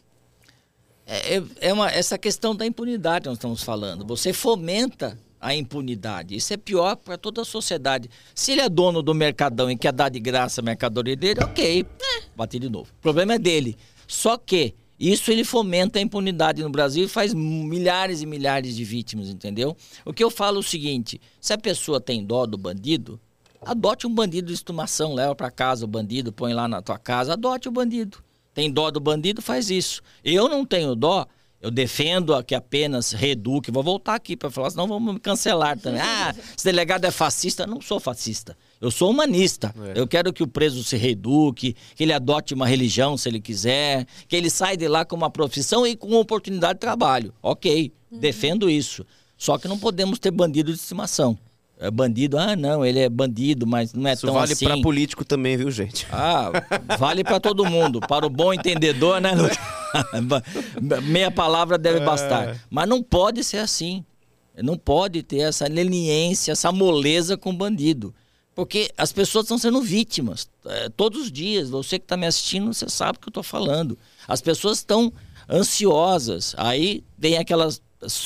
É, é- é uma, essa questão da impunidade que nós estamos falando. Você fomenta a impunidade. Isso é pior para toda a sociedade. Se ele é dono do mercadão e quer dar de graça a mercadoria dele, ok, bate de novo. O problema é dele. Só que isso ele fomenta a impunidade no Brasil e faz milhares e milhares de vítimas, entendeu? O que eu falo é o seguinte: se a pessoa tem dó do bandido, adote um bandido de estimação, leva para casa o bandido, põe lá na tua casa, adote o bandido. Tem dó do bandido, faz isso. Eu não tenho dó, eu defendo a que apenas reeduque. Vou voltar aqui para falar, senão vamos me cancelar também. Ah, *laughs* esse delegado é fascista. Não sou fascista. Eu sou humanista. Eu quero que o preso se reeduque, que ele adote uma religião se ele quiser, que ele saia de lá com uma profissão e com uma oportunidade de trabalho. Ok, defendo isso. Só que não podemos ter bandido de estimação. É bandido, ah, não, ele é bandido, mas não é Isso tão vale assim. pra político também, viu, gente? Ah, vale para todo mundo. Para o bom entendedor, né? *laughs* Meia palavra deve bastar. Mas não pode ser assim. Não pode ter essa leniência, essa moleza com o bandido. Porque as pessoas estão sendo vítimas. É, todos os dias, você que está me assistindo, você sabe o que eu estou falando. As pessoas estão ansiosas. Aí vem aquelas,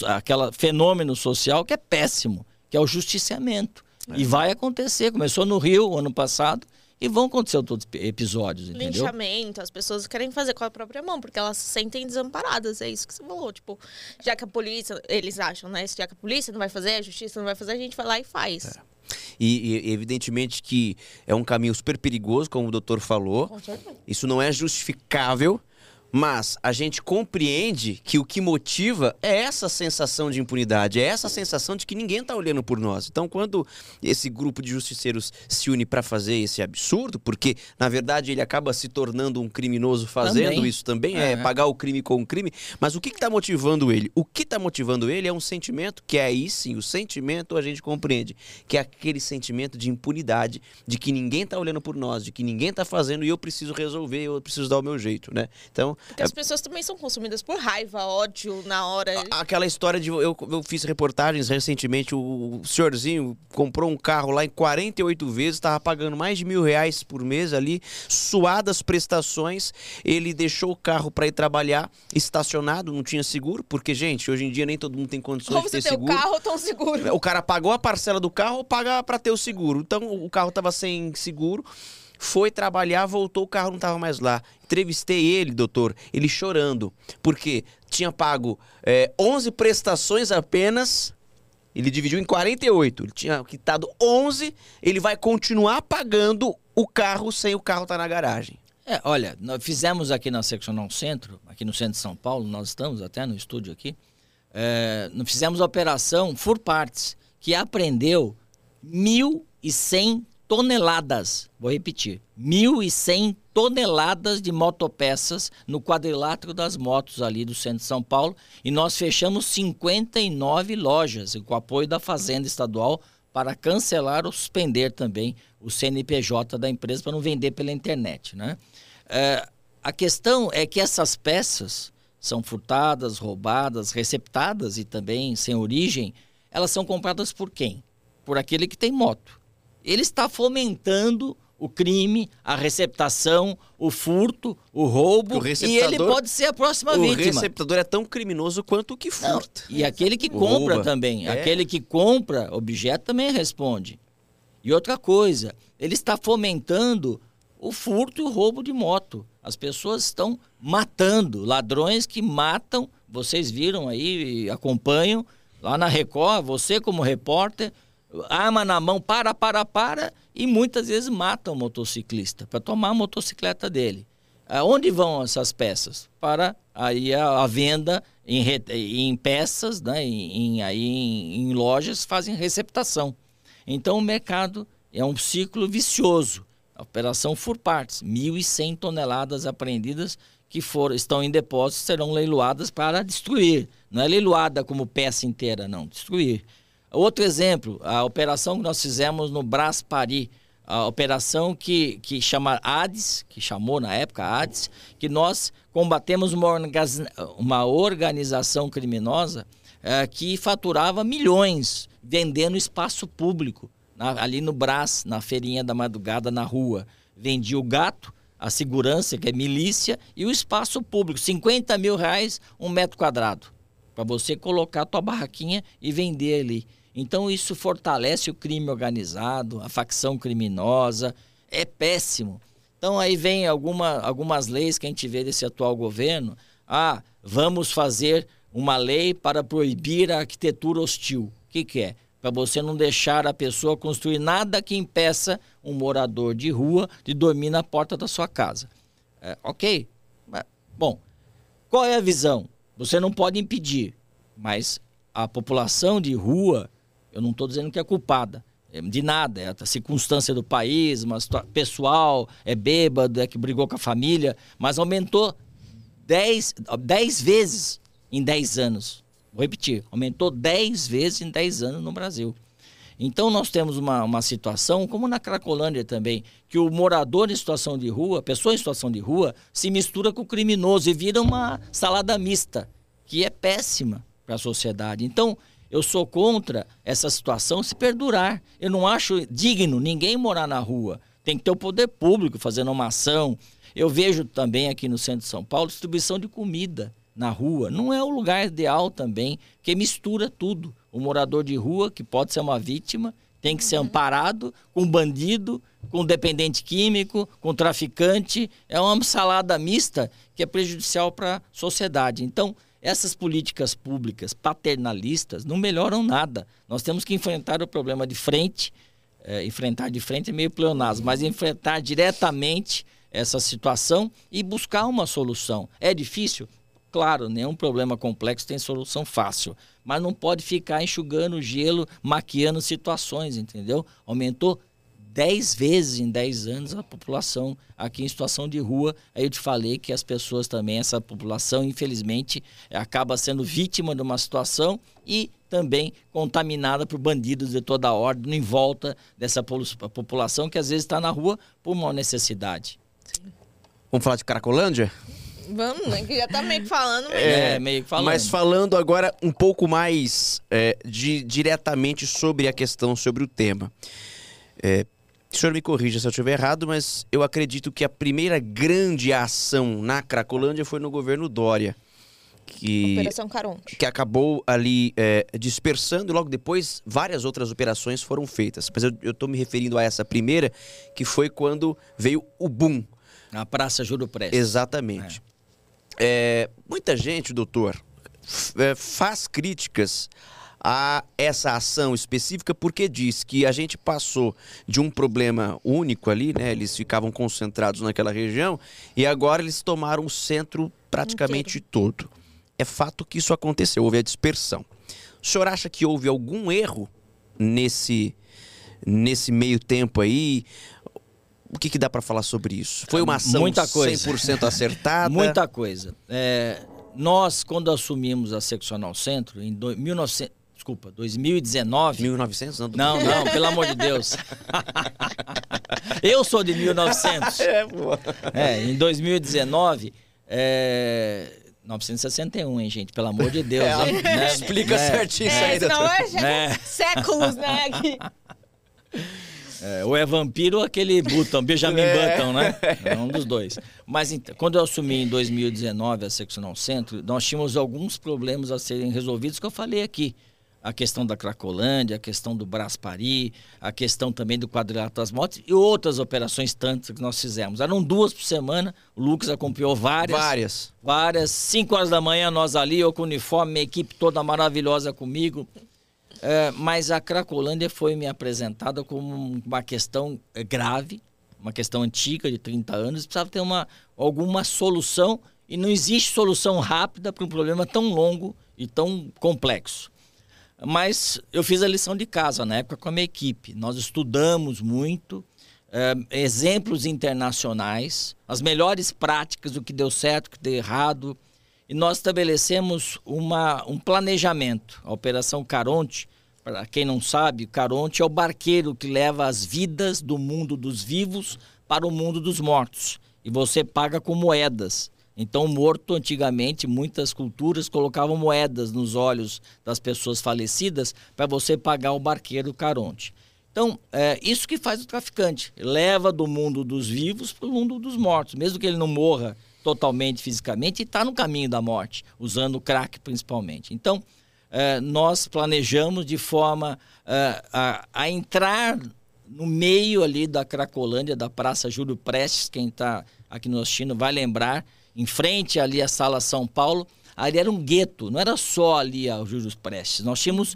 aquela fenômeno social que é péssimo, que é o justiciamento. E vai acontecer. Começou no Rio ano passado e E vão acontecer outros episódios, entendeu? Linchamento, as pessoas querem fazer com a própria mão, porque elas se sentem desamparadas. É isso que você falou. Tipo, já que a polícia, eles acham, né? Já que a polícia não vai fazer, a justiça não vai fazer, a gente vai lá e faz. É. E, e, evidentemente que é um caminho super perigoso, como o doutor falou. Isso não é justificável. Mas a gente compreende que o que motiva é essa sensação de impunidade, é essa sensação de que ninguém está olhando por nós. Então, quando esse grupo de justiceiros se une para fazer esse absurdo, porque na verdade ele acaba se tornando um criminoso fazendo também. isso também, é. é pagar o crime com o crime. Mas o que está motivando ele? O que está motivando ele é um sentimento que é aí sim, o sentimento a gente compreende, que é aquele sentimento de impunidade, de que ninguém está olhando por nós, de que ninguém está fazendo e eu preciso resolver, eu preciso dar o meu jeito, né? Então, porque as pessoas também são consumidas por raiva, ódio na hora. Aquela história de. Eu, eu fiz reportagens recentemente, o, o senhorzinho comprou um carro lá em 48 vezes, estava pagando mais de mil reais por mês ali, suadas prestações. Ele deixou o carro para ir trabalhar estacionado, não tinha seguro, porque, gente, hoje em dia nem todo mundo tem condições de ter seguro. Ou você tem o carro tão seguro. O cara pagou a parcela do carro ou paga para ter o seguro. Então o carro estava sem seguro foi trabalhar, voltou, o carro não estava mais lá. Entrevistei ele, doutor, ele chorando, porque tinha pago é, 11 prestações apenas, ele dividiu em 48, ele tinha quitado 11, ele vai continuar pagando o carro sem o carro estar tá na garagem. É, olha, nós fizemos aqui na Seccional Centro, aqui no centro de São Paulo, nós estamos até no estúdio aqui, é, fizemos a operação For Parts, que apreendeu 1.100 toneladas, vou repetir, 1.100 toneladas de motopeças no quadrilátero das motos ali do centro de São Paulo e nós fechamos 59 lojas com apoio da Fazenda Estadual para cancelar ou suspender também o CNPJ da empresa para não vender pela internet. Né? É, a questão é que essas peças são furtadas, roubadas, receptadas e também sem origem, elas são compradas por quem? Por aquele que tem moto ele está fomentando o crime, a receptação, o furto, o roubo, o e ele pode ser a próxima o vítima. O receptador é tão criminoso quanto o que furta. Não, e aquele que compra rouba. também. É. Aquele que compra objeto também responde. E outra coisa, ele está fomentando o furto e o roubo de moto. As pessoas estão matando, ladrões que matam, vocês viram aí, acompanham, lá na Record, você como repórter, arma na mão, para, para, para, e muitas vezes matam o motociclista para tomar a motocicleta dele. Aonde vão essas peças? Para aí a, a venda em, em, peças, né? em, em, aí em, em lojas fazem receptação. Então o mercado é um ciclo vicioso. A operação Furparts, 1.100 toneladas apreendidas que for, estão em depósito serão leiloadas para destruir. Não é leiloada como peça inteira, não, destruir. Outro exemplo, a operação que nós fizemos no Brás Paris, a operação que, que chama ADES, que chamou na época ADES, que nós combatemos uma, uma organização criminosa é, que faturava milhões vendendo espaço público, na, ali no Brás, na feirinha da madrugada, na rua. Vendia o gato, a segurança, que é milícia, e o espaço público, 50 mil reais um metro quadrado, para você colocar a tua barraquinha e vender ali. Então isso fortalece o crime organizado, a facção criminosa, é péssimo. Então aí vem alguma, algumas leis que a gente vê desse atual governo. Ah, vamos fazer uma lei para proibir a arquitetura hostil. O que, que é? Para você não deixar a pessoa construir nada que impeça um morador de rua de dormir na porta da sua casa. É, ok. Bom, qual é a visão? Você não pode impedir, mas a população de rua eu não estou dizendo que é culpada é, de nada, é a circunstância do país, uma pessoal, é bêbado, é que brigou com a família, mas aumentou 10, 10 vezes em 10 anos. Vou repetir, aumentou 10 vezes em 10 anos no Brasil. Então nós temos uma, uma situação, como na Cracolândia também, que o morador em situação de rua, pessoa em situação de rua, se mistura com o criminoso e vira uma salada mista, que é péssima para a sociedade. Então, eu sou contra essa situação se perdurar. Eu não acho digno ninguém morar na rua. Tem que ter o poder público fazendo uma ação. Eu vejo também aqui no centro de São Paulo distribuição de comida na rua. Não é o lugar ideal também, que mistura tudo. O morador de rua, que pode ser uma vítima, Tem que ser amparado com bandido, com dependente químico, com traficante. É uma salada mista que é prejudicial para a sociedade. Então, essas políticas públicas paternalistas não melhoram nada. Nós temos que enfrentar o problema de frente. É, enfrentar de frente é meio pleonasmo, mas enfrentar diretamente essa situação e buscar uma solução. É difícil? Claro, nenhum problema complexo tem solução fácil, mas não pode ficar enxugando gelo, maquiando situações, entendeu? Aumentou 10 vezes em 10 anos a população aqui em situação de rua. Aí eu te falei que as pessoas também, essa população, infelizmente, acaba sendo vítima de uma situação e também contaminada por bandidos de toda a ordem em volta dessa população que às vezes está na rua por uma necessidade. Vamos falar de Cracolândia? Vamos, né? Que já tá meio que falando. Mas... É, meio que falando. Mas falando agora um pouco mais é, de, diretamente sobre a questão, sobre o tema. É, o senhor me corrija se eu estiver errado, mas eu acredito que a primeira grande ação na Cracolândia foi no governo Dória. Que, Operação Caronte. que acabou ali é, dispersando e logo depois várias outras operações foram feitas. Mas eu estou me referindo a essa primeira, que foi quando veio o boom. Na Praça Júlio Prestes. Exatamente. É, muita gente, doutor, é, faz críticas a essa ação específica porque diz que a gente passou de um problema único ali, né? Eles ficavam concentrados naquela região e agora eles tomaram o centro praticamente Inteiro. todo. É fato que isso aconteceu, houve a dispersão. O senhor acha que houve algum erro nesse nesse meio tempo aí? O que, que dá para falar sobre isso? Foi uma ação Muita coisa. 100% *laughs* acertada? Muita coisa. É, nós, quando assumimos a seccional centro, em do, 1900, desculpa, 2019. 1900? Não, Não, não, pelo amor de Deus. Eu sou de 1900. *laughs* É, pô. É, em 2019, é, 961, hein, gente? Pelo amor de *laughs* Deus. É, hein, né? *laughs* explica Né? certinho isso É, aí, doutor. é, já É. séculos, né? aqui. É, ou é vampiro ou aquele Button, Benjamin É. Button, né? É um dos dois. Mas então, quando eu assumi em 2019 a seccional centro, nós tínhamos alguns problemas a serem resolvidos que eu falei aqui. A questão da Cracolândia, a questão do Braspari, a questão também do quadrilátero das motos e outras operações tantas que nós fizemos. Eram duas por semana, o Lucas acompanhou várias. Várias. Várias. Cinco horas da manhã, nós ali, eu com o uniforme, minha equipe toda maravilhosa comigo. É, mas a Cracolândia foi me apresentada como uma questão grave, uma questão antiga de 30 anos, precisava ter uma, alguma solução e não existe solução rápida para um problema tão longo e tão complexo. Mas eu fiz a lição de casa na época com a minha equipe. Nós estudamos muito, eh, exemplos internacionais, as melhores práticas, o que deu certo, o que deu errado. E nós estabelecemos uma, um planejamento. A Operação Caronte, para quem não sabe, Caronte é o barqueiro que leva as vidas do mundo dos vivos para o mundo dos mortos. E você paga com moedas. Então, morto, antigamente, muitas culturas colocavam moedas nos olhos das pessoas falecidas para você pagar o barqueiro Caronte. Então, é isso que faz o traficante. Leva do mundo dos vivos para o mundo dos mortos. Mesmo que ele não morra totalmente fisicamente, está no caminho da morte, usando o crack principalmente. Então, é, nós planejamos de forma é, a, a entrar no meio ali da Cracolândia, da Praça Júlio Prestes, quem está aqui no assistindo vai lembrar, em frente ali à Sala São Paulo, ali era um gueto, não era só ali a Júlio Prestes. Nós tínhamos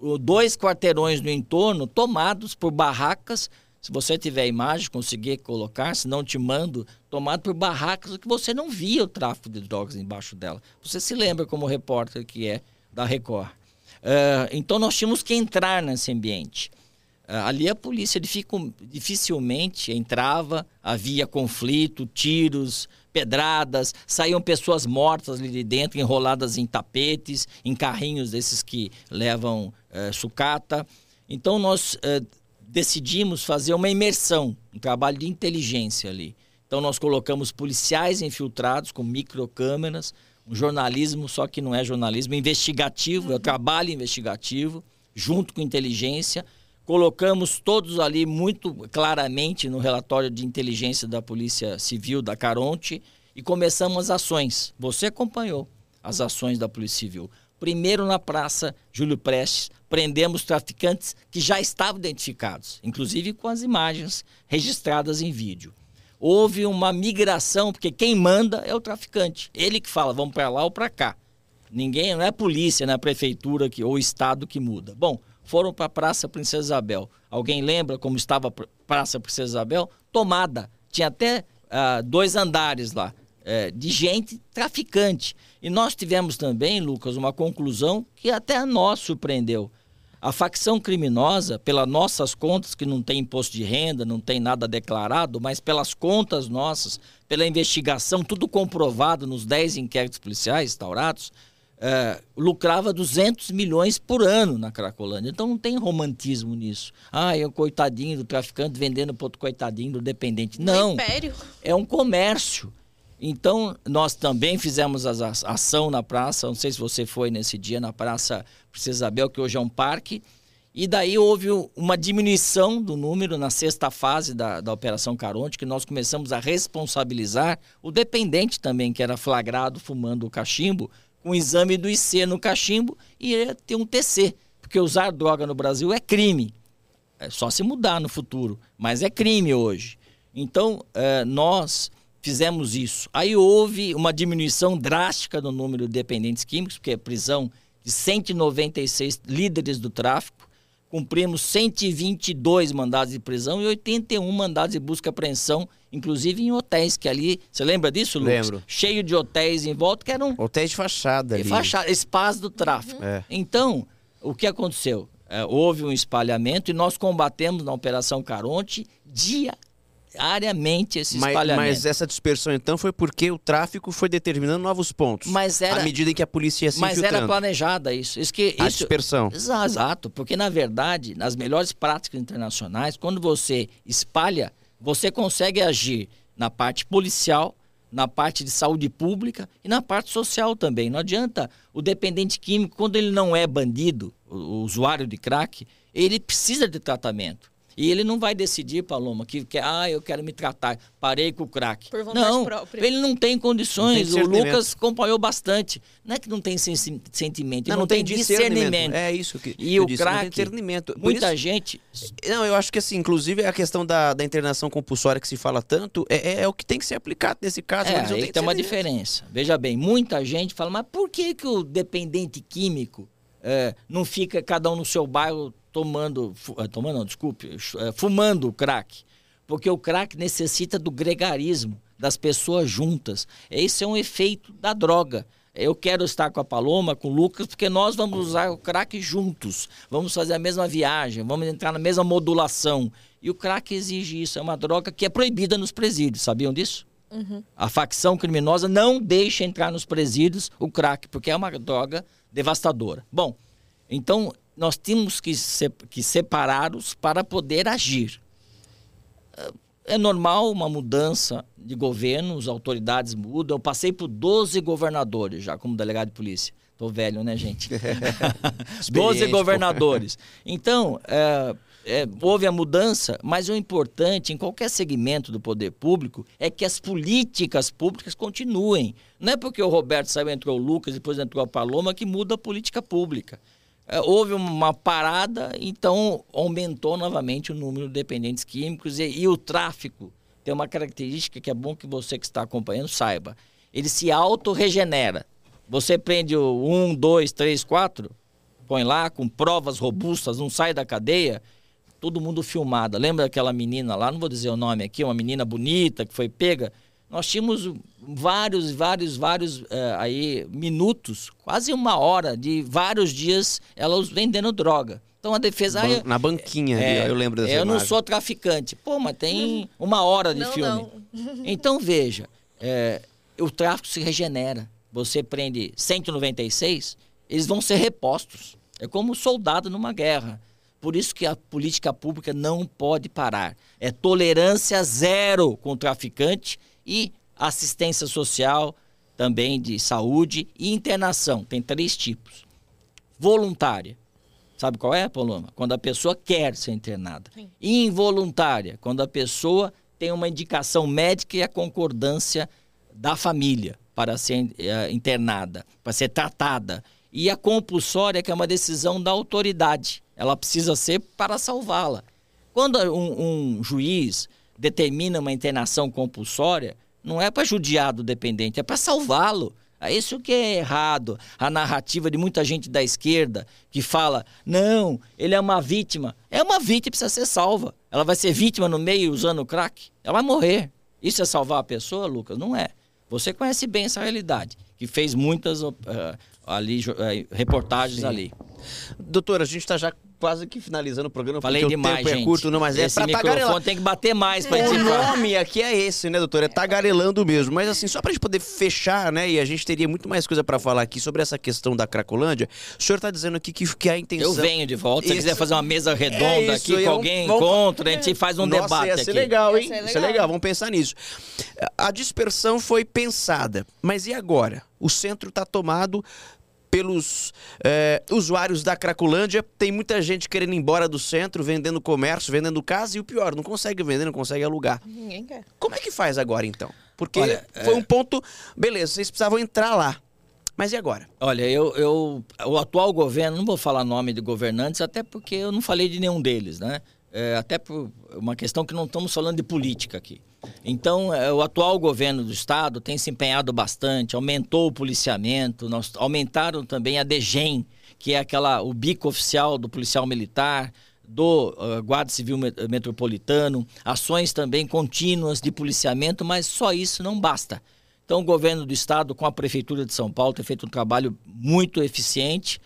o- dois quarteirões no entorno tomados por barracas. Se você tiver a imagem, conseguir colocar, se não te mando, tomado por barracas que você não via o tráfico de drogas embaixo dela. Você se lembra como repórter que é da Record. Ah, então nós tínhamos que entrar nesse ambiente. Ah, ali a polícia dificilmente entrava, havia conflito, tiros, pedradas, saíam pessoas mortas ali de dentro, enroladas em tapetes, em carrinhos desses que levam eh, sucata. Então nós eh, decidimos fazer uma imersão, um trabalho de inteligência ali. Então nós colocamos policiais infiltrados com microcâmeras, um jornalismo, só que não é jornalismo investigativo, é o trabalho investigativo, junto com inteligência. Colocamos todos ali muito claramente no relatório de inteligência da Polícia Civil da Caronte e começamos as ações. Você acompanhou as ações da Polícia Civil. Primeiro na Praça Júlio Prestes, prendemos traficantes que já estavam identificados, inclusive com as imagens registradas em vídeo. Houve uma migração, porque quem manda é o traficante. Ele que fala, vamos para lá ou para cá. Ninguém, não é a polícia, não é a prefeitura que, ou o estado que muda. Bom, foram para a Praça Princesa Isabel. Alguém lembra como estava a Praça Princesa Isabel? Tomada. Tinha até uh, dois andares lá é, de gente traficante. E nós tivemos também, Lucas, uma conclusão que até a nós surpreendeu. A facção criminosa, pelas nossas contas, que não tem imposto de renda, não tem nada declarado, mas pelas contas nossas, pela investigação, tudo comprovado nos 10 inquéritos policiais instaurados, é, lucrava 200 milhões por ano na Cracolândia. Então não tem romantismo nisso. Ah, é um coitadinho do traficante vendendo para outro coitadinho do dependente. Não. império. É um comércio. Então, nós também fizemos a ação na praça, não sei se você foi nesse dia, na Praça Princesa Isabel, que hoje é um parque, e daí houve uma diminuição do número na sexta fase da, da Operação Caronte, que nós começamos a responsabilizar o dependente também, que era flagrado fumando o cachimbo, o exame do IC no cachimbo e ia ter um TC, porque usar droga no Brasil é crime. É só se mudar no futuro, mas é crime hoje. Então, é, nós fizemos isso. Aí houve uma diminuição drástica no número de dependentes químicos, porque a prisão de 196 líderes do tráfico, cumprimos 122 mandados de prisão e 81 mandados de busca e apreensão, inclusive em hotéis, que ali, você lembra disso, Lucas? Lembro. Cheio de hotéis em volta, que eram... Hotéis de fachada ali. Fachada, espaço do tráfico. É. Então, o que aconteceu? É, houve um espalhamento e nós combatemos na Operação Caronte dia diariamente esse mas, espalhamento. Mas essa dispersão, então, foi porque o tráfico foi determinando novos pontos. Mas era, à medida em que a polícia ia se Mas infiltrando. era planejada isso. isso que, a isso, dispersão. Exato, porque na verdade, nas melhores práticas internacionais, quando você espalha, você consegue agir na parte policial, na parte de saúde pública e na parte social também. Não adianta o dependente químico, quando ele não é bandido, o usuário de crack, ele precisa de tratamento. E ele não vai decidir, Paloma, que, que ah, eu quero me tratar, parei com o crack. Por vontade não, própria. ele não tem condições. Não tem o Lucas acompanhou bastante. Não é que não tem sen sentimento, não, não, não, tem, tem discernimento. discernimento. É isso que e eu o disse, crack, não tem discernimento. Por muita isso, gente... Não, eu acho que assim, inclusive a questão da, da internação compulsória que se fala tanto é, é, é o que tem que ser aplicado nesse caso. É, aí tem uma diferença. Veja bem, muita gente fala, mas por que, que o dependente químico é, não fica cada um no seu bairro tomando, eh, tomando não, desculpe, eh, fumando crack? Porque o crack necessita do gregarismo, das pessoas juntas. Esse é um efeito da droga. Eu quero estar com a Paloma, com o Lucas, porque nós vamos usar o crack juntos. Vamos fazer a mesma viagem, vamos entrar na mesma modulação. E o crack exige isso. É uma droga que é proibida nos presídios. Sabiam disso? A facção criminosa não deixa entrar nos presídios o crack, porque é uma droga devastadora. Bom, então nós temos que, se- que separá-los para poder agir. É normal uma mudança de governo, as autoridades mudam. Eu passei por 12 governadores já como delegado de polícia. Tô velho, né, gente? *laughs* 12 Experiente, pô. governadores. Então, é, é, houve a mudança, mas o importante em qualquer segmento do poder público é que as políticas públicas continuem. Não é porque o Roberto saiu, entrou o Lucas, depois entrou a Paloma, que muda a política pública. É, houve uma parada, então aumentou novamente o número de dependentes químicos e, e o tráfico tem uma característica que é bom que você que está acompanhando saiba. Ele se autorregenera. Você prende o 1, 2, 3, 4, põe lá com provas robustas, não sai da cadeia, todo mundo filmado. Lembra daquela menina lá, não vou dizer o nome aqui, uma menina bonita que foi pega? Nós tínhamos vários, vários, vários eh, aí minutos, quase uma hora de vários dias ela os vendendo droga. Então a defesa Ban- eu- na banquinha ali, ó, eu lembro dessa eu não imagem. sou traficante. Pô, mas tem uma hora de Não, filme. *laughs* Então veja, é, o tráfico se regenera. Você prende 196, eles vão ser repostos. É como um soldado numa guerra. Por isso que a política pública não pode parar. É tolerância zero com o traficante e assistência social, também de saúde e internação. Tem três tipos. Voluntária. Sabe qual é, Paloma? Quando a pessoa quer ser internada. Sim. Involuntária. Quando a pessoa tem uma indicação médica e a concordância da família para ser eh, internada, para ser tratada. e a compulsória, que é uma decisão da autoridade. Ela precisa ser para salvá-la. Quando um, um juiz determina uma internação compulsória, não é para judiar do dependente, é para salvá-lo. É isso que é errado. A narrativa de muita gente da esquerda que fala: não, ele é uma vítima. É uma vítima, precisa ser salva. Ela vai ser vítima no meio usando crack? Ela vai morrer. Isso é salvar a pessoa, Lucas? Não é. Você conhece bem essa realidade, que fez muitas uh, ali, uh, reportagens Sim. ali. Doutora, a gente está já quase que finalizando o programa. Falei demais, o tempo gente. é curto, não, mas é Esse é pra microfone tem que bater mais para O nome aqui é esse, né, doutor? É tagarelando mesmo. Mas assim, só pra gente poder fechar, né, e a gente teria muito mais coisa para falar aqui sobre essa questão da Cracolândia, o senhor tá dizendo aqui que, que a intenção... Eu venho de volta. Se você quiser fazer uma mesa redonda é isso, aqui com alguém vamos... contra, a gente faz um Nossa, debate ia ser aqui. legal, hein? Ia ser legal. Isso é legal, vamos pensar nisso. A dispersão foi pensada, mas e agora? O centro está tomado pelos é, usuários da Cracolândia. Tem muita gente querendo ir embora do centro, vendendo comércio, vendendo casa e o pior, não consegue vender, não consegue alugar. Ninguém quer. Como é que faz agora então? Porque Olha, foi é... um ponto. Beleza, vocês precisavam entrar lá. Mas e agora? Olha, eu, eu, o atual governo, não vou falar nome de governantes, até porque eu não falei de nenhum deles, né? É, até por uma questão que não estamos falando de política aqui. Então, é, o atual governo do estado tem se empenhado bastante, aumentou o policiamento, nós aumentaram também a DGEM, que é aquela o bico oficial do policial militar, do uh, Guarda Civil Metropolitano, ações também contínuas de policiamento, mas só isso não basta. Então, o governo do estado, com a prefeitura de São Paulo, tem feito um trabalho muito eficiente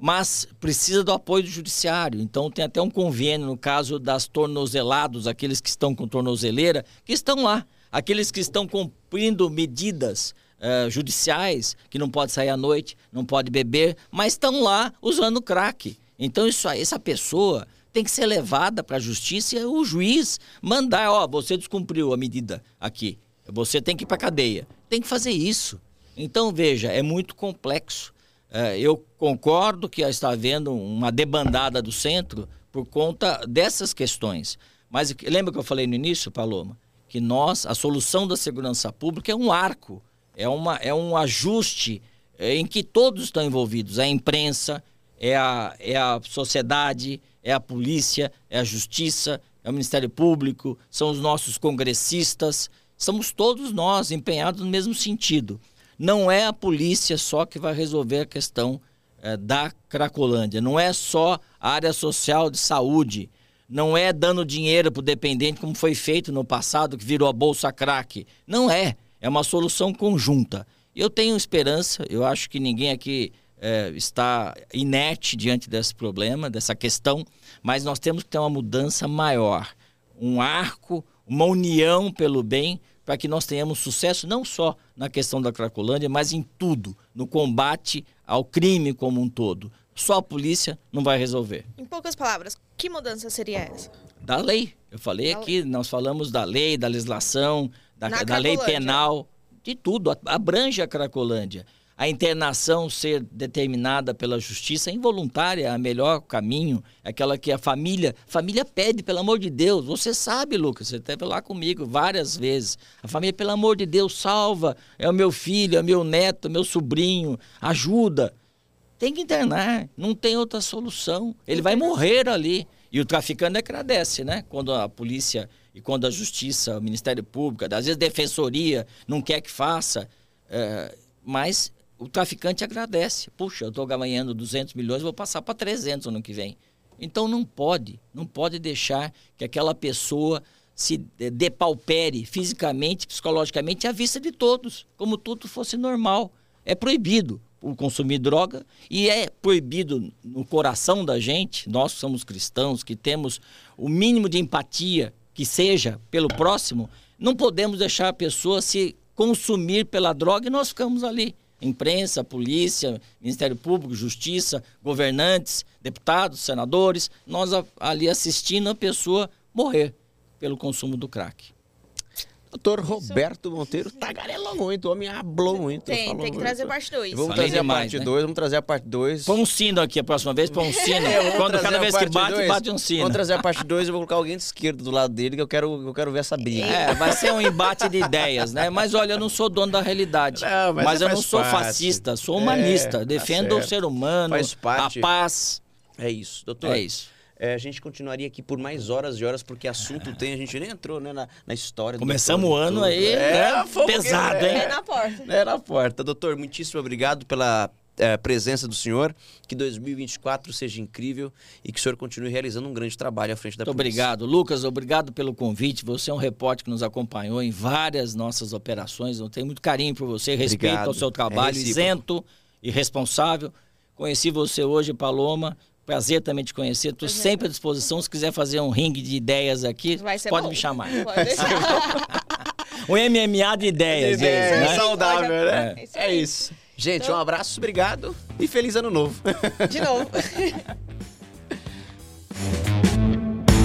mas precisa do apoio do judiciário. Então tem até um convênio no caso das tornozelados, aqueles que estão com tornozeleira, que estão lá. Aqueles que estão cumprindo medidas uh, judiciais, que não pode sair à noite, não pode beber, mas estão lá usando crack. Então isso, essa pessoa tem que ser levada para a justiça e o juiz mandar, ó, você descumpriu a medida aqui, você tem que ir para cadeia. Tem que fazer isso. Então veja, é muito complexo. É, eu concordo que está havendo uma debandada do centro por conta dessas questões. Mas lembra que eu falei no início, Paloma? Que nós, a solução da segurança pública é um arco, é, uma, é um ajuste é, em que todos estão envolvidos. A imprensa, é a, é a sociedade, é a polícia, é a justiça, é o Ministério Público, são os nossos congressistas, somos todos nós empenhados no mesmo sentido não é a polícia só que vai resolver a questão é, da Cracolândia. Não é só a área social de saúde. Não é dando dinheiro para o dependente, como foi feito no passado, que virou a Bolsa Crack. Não é. É uma solução conjunta. Eu tenho esperança, eu acho que ninguém aqui é, está inerte diante desse problema, dessa questão, mas nós temos que ter uma mudança maior. Um arco, uma união pelo bem, para que nós tenhamos sucesso não só na questão da Cracolândia, mas em tudo, no combate ao crime como um todo. Só a polícia não vai resolver. Em poucas palavras, que mudança seria essa? Da lei. Eu falei da aqui, lei. nós falamos da lei, da legislação, da, da lei penal, de tudo, abrange a Cracolândia a internação ser determinada pela justiça é involuntária, é o melhor caminho, é aquela que a família, família pede, pelo amor de Deus, você sabe, Lucas, você esteve lá comigo várias vezes. A família, pelo amor de Deus, salva, é o meu filho, é o meu neto, é o meu sobrinho, ajuda. Tem que internar, não tem outra solução. Ele vai morrer ali. E o traficante agradece, né? Quando a polícia e quando a justiça, o Ministério Público, às vezes a defensoria não quer que faça. É, mas o traficante agradece. Puxa, eu estou ganhando 200 milhões, vou passar para 300 ano que vem. Então não pode, não pode deixar que aquela pessoa se depaupere fisicamente, psicologicamente à vista de todos, como tudo fosse normal. É proibido o consumir droga e é proibido no coração da gente, nós somos cristãos, que temos o mínimo de empatia que seja pelo próximo, não podemos deixar a pessoa se consumir pela droga e nós ficamos ali imprensa, polícia, Ministério Público, Justiça, governantes, deputados, senadores, nós ali assistindo a pessoa morrer pelo consumo do crack. Doutor Roberto Monteiro tagarelou muito, o homem hablou muito. Tem, falou tem que trazer muito. parte 2. Vamos Falei trazer demais, a parte né? 2, vamos trazer a parte 2. Põe um sino aqui a próxima vez, põe um sino. *laughs* É, Quando trazer cada vez que bate, dois. bate um sino. Vamos trazer a parte 2 e eu vou colocar alguém de esquerdo do lado dele, que eu quero, eu quero ver essa briga. É, vai ser um embate de ideias, né? Mas olha, eu não sou dono da realidade. Não, mas mas eu não sou parte. fascista, sou humanista. É, tá defendo o certo. ser humano, Faz parte. a paz. É isso, doutor. É isso. É, a gente continuaria aqui por mais horas e horas, porque assunto tem, a gente nem entrou né, na, na história. do Começamos doutor o ano aí, é, né? pesado, hein? É na porta. É na porta. Doutor, muitíssimo obrigado pela eh, presença do senhor. Que 2024 seja incrível e que o senhor continue realizando um grande trabalho à frente da Muito polícia. obrigado. Lucas, obrigado pelo convite. Você é um repórter que nos acompanhou em várias nossas operações. Eu tenho muito carinho por você, respeito Obrigado. ao seu É trabalho, recíproco. isento e responsável. Conheci você hoje, Paloma. Prazer também te conhecer. Estou Prazer. sempre à disposição. Se quiser fazer um ringue de ideias aqui, pode bom. me chamar. *laughs* Pode. *laughs* Um MMA de ideias. É, né? saudável, né? É isso É isso. Gente, um abraço, obrigado e feliz ano novo. De novo. *laughs*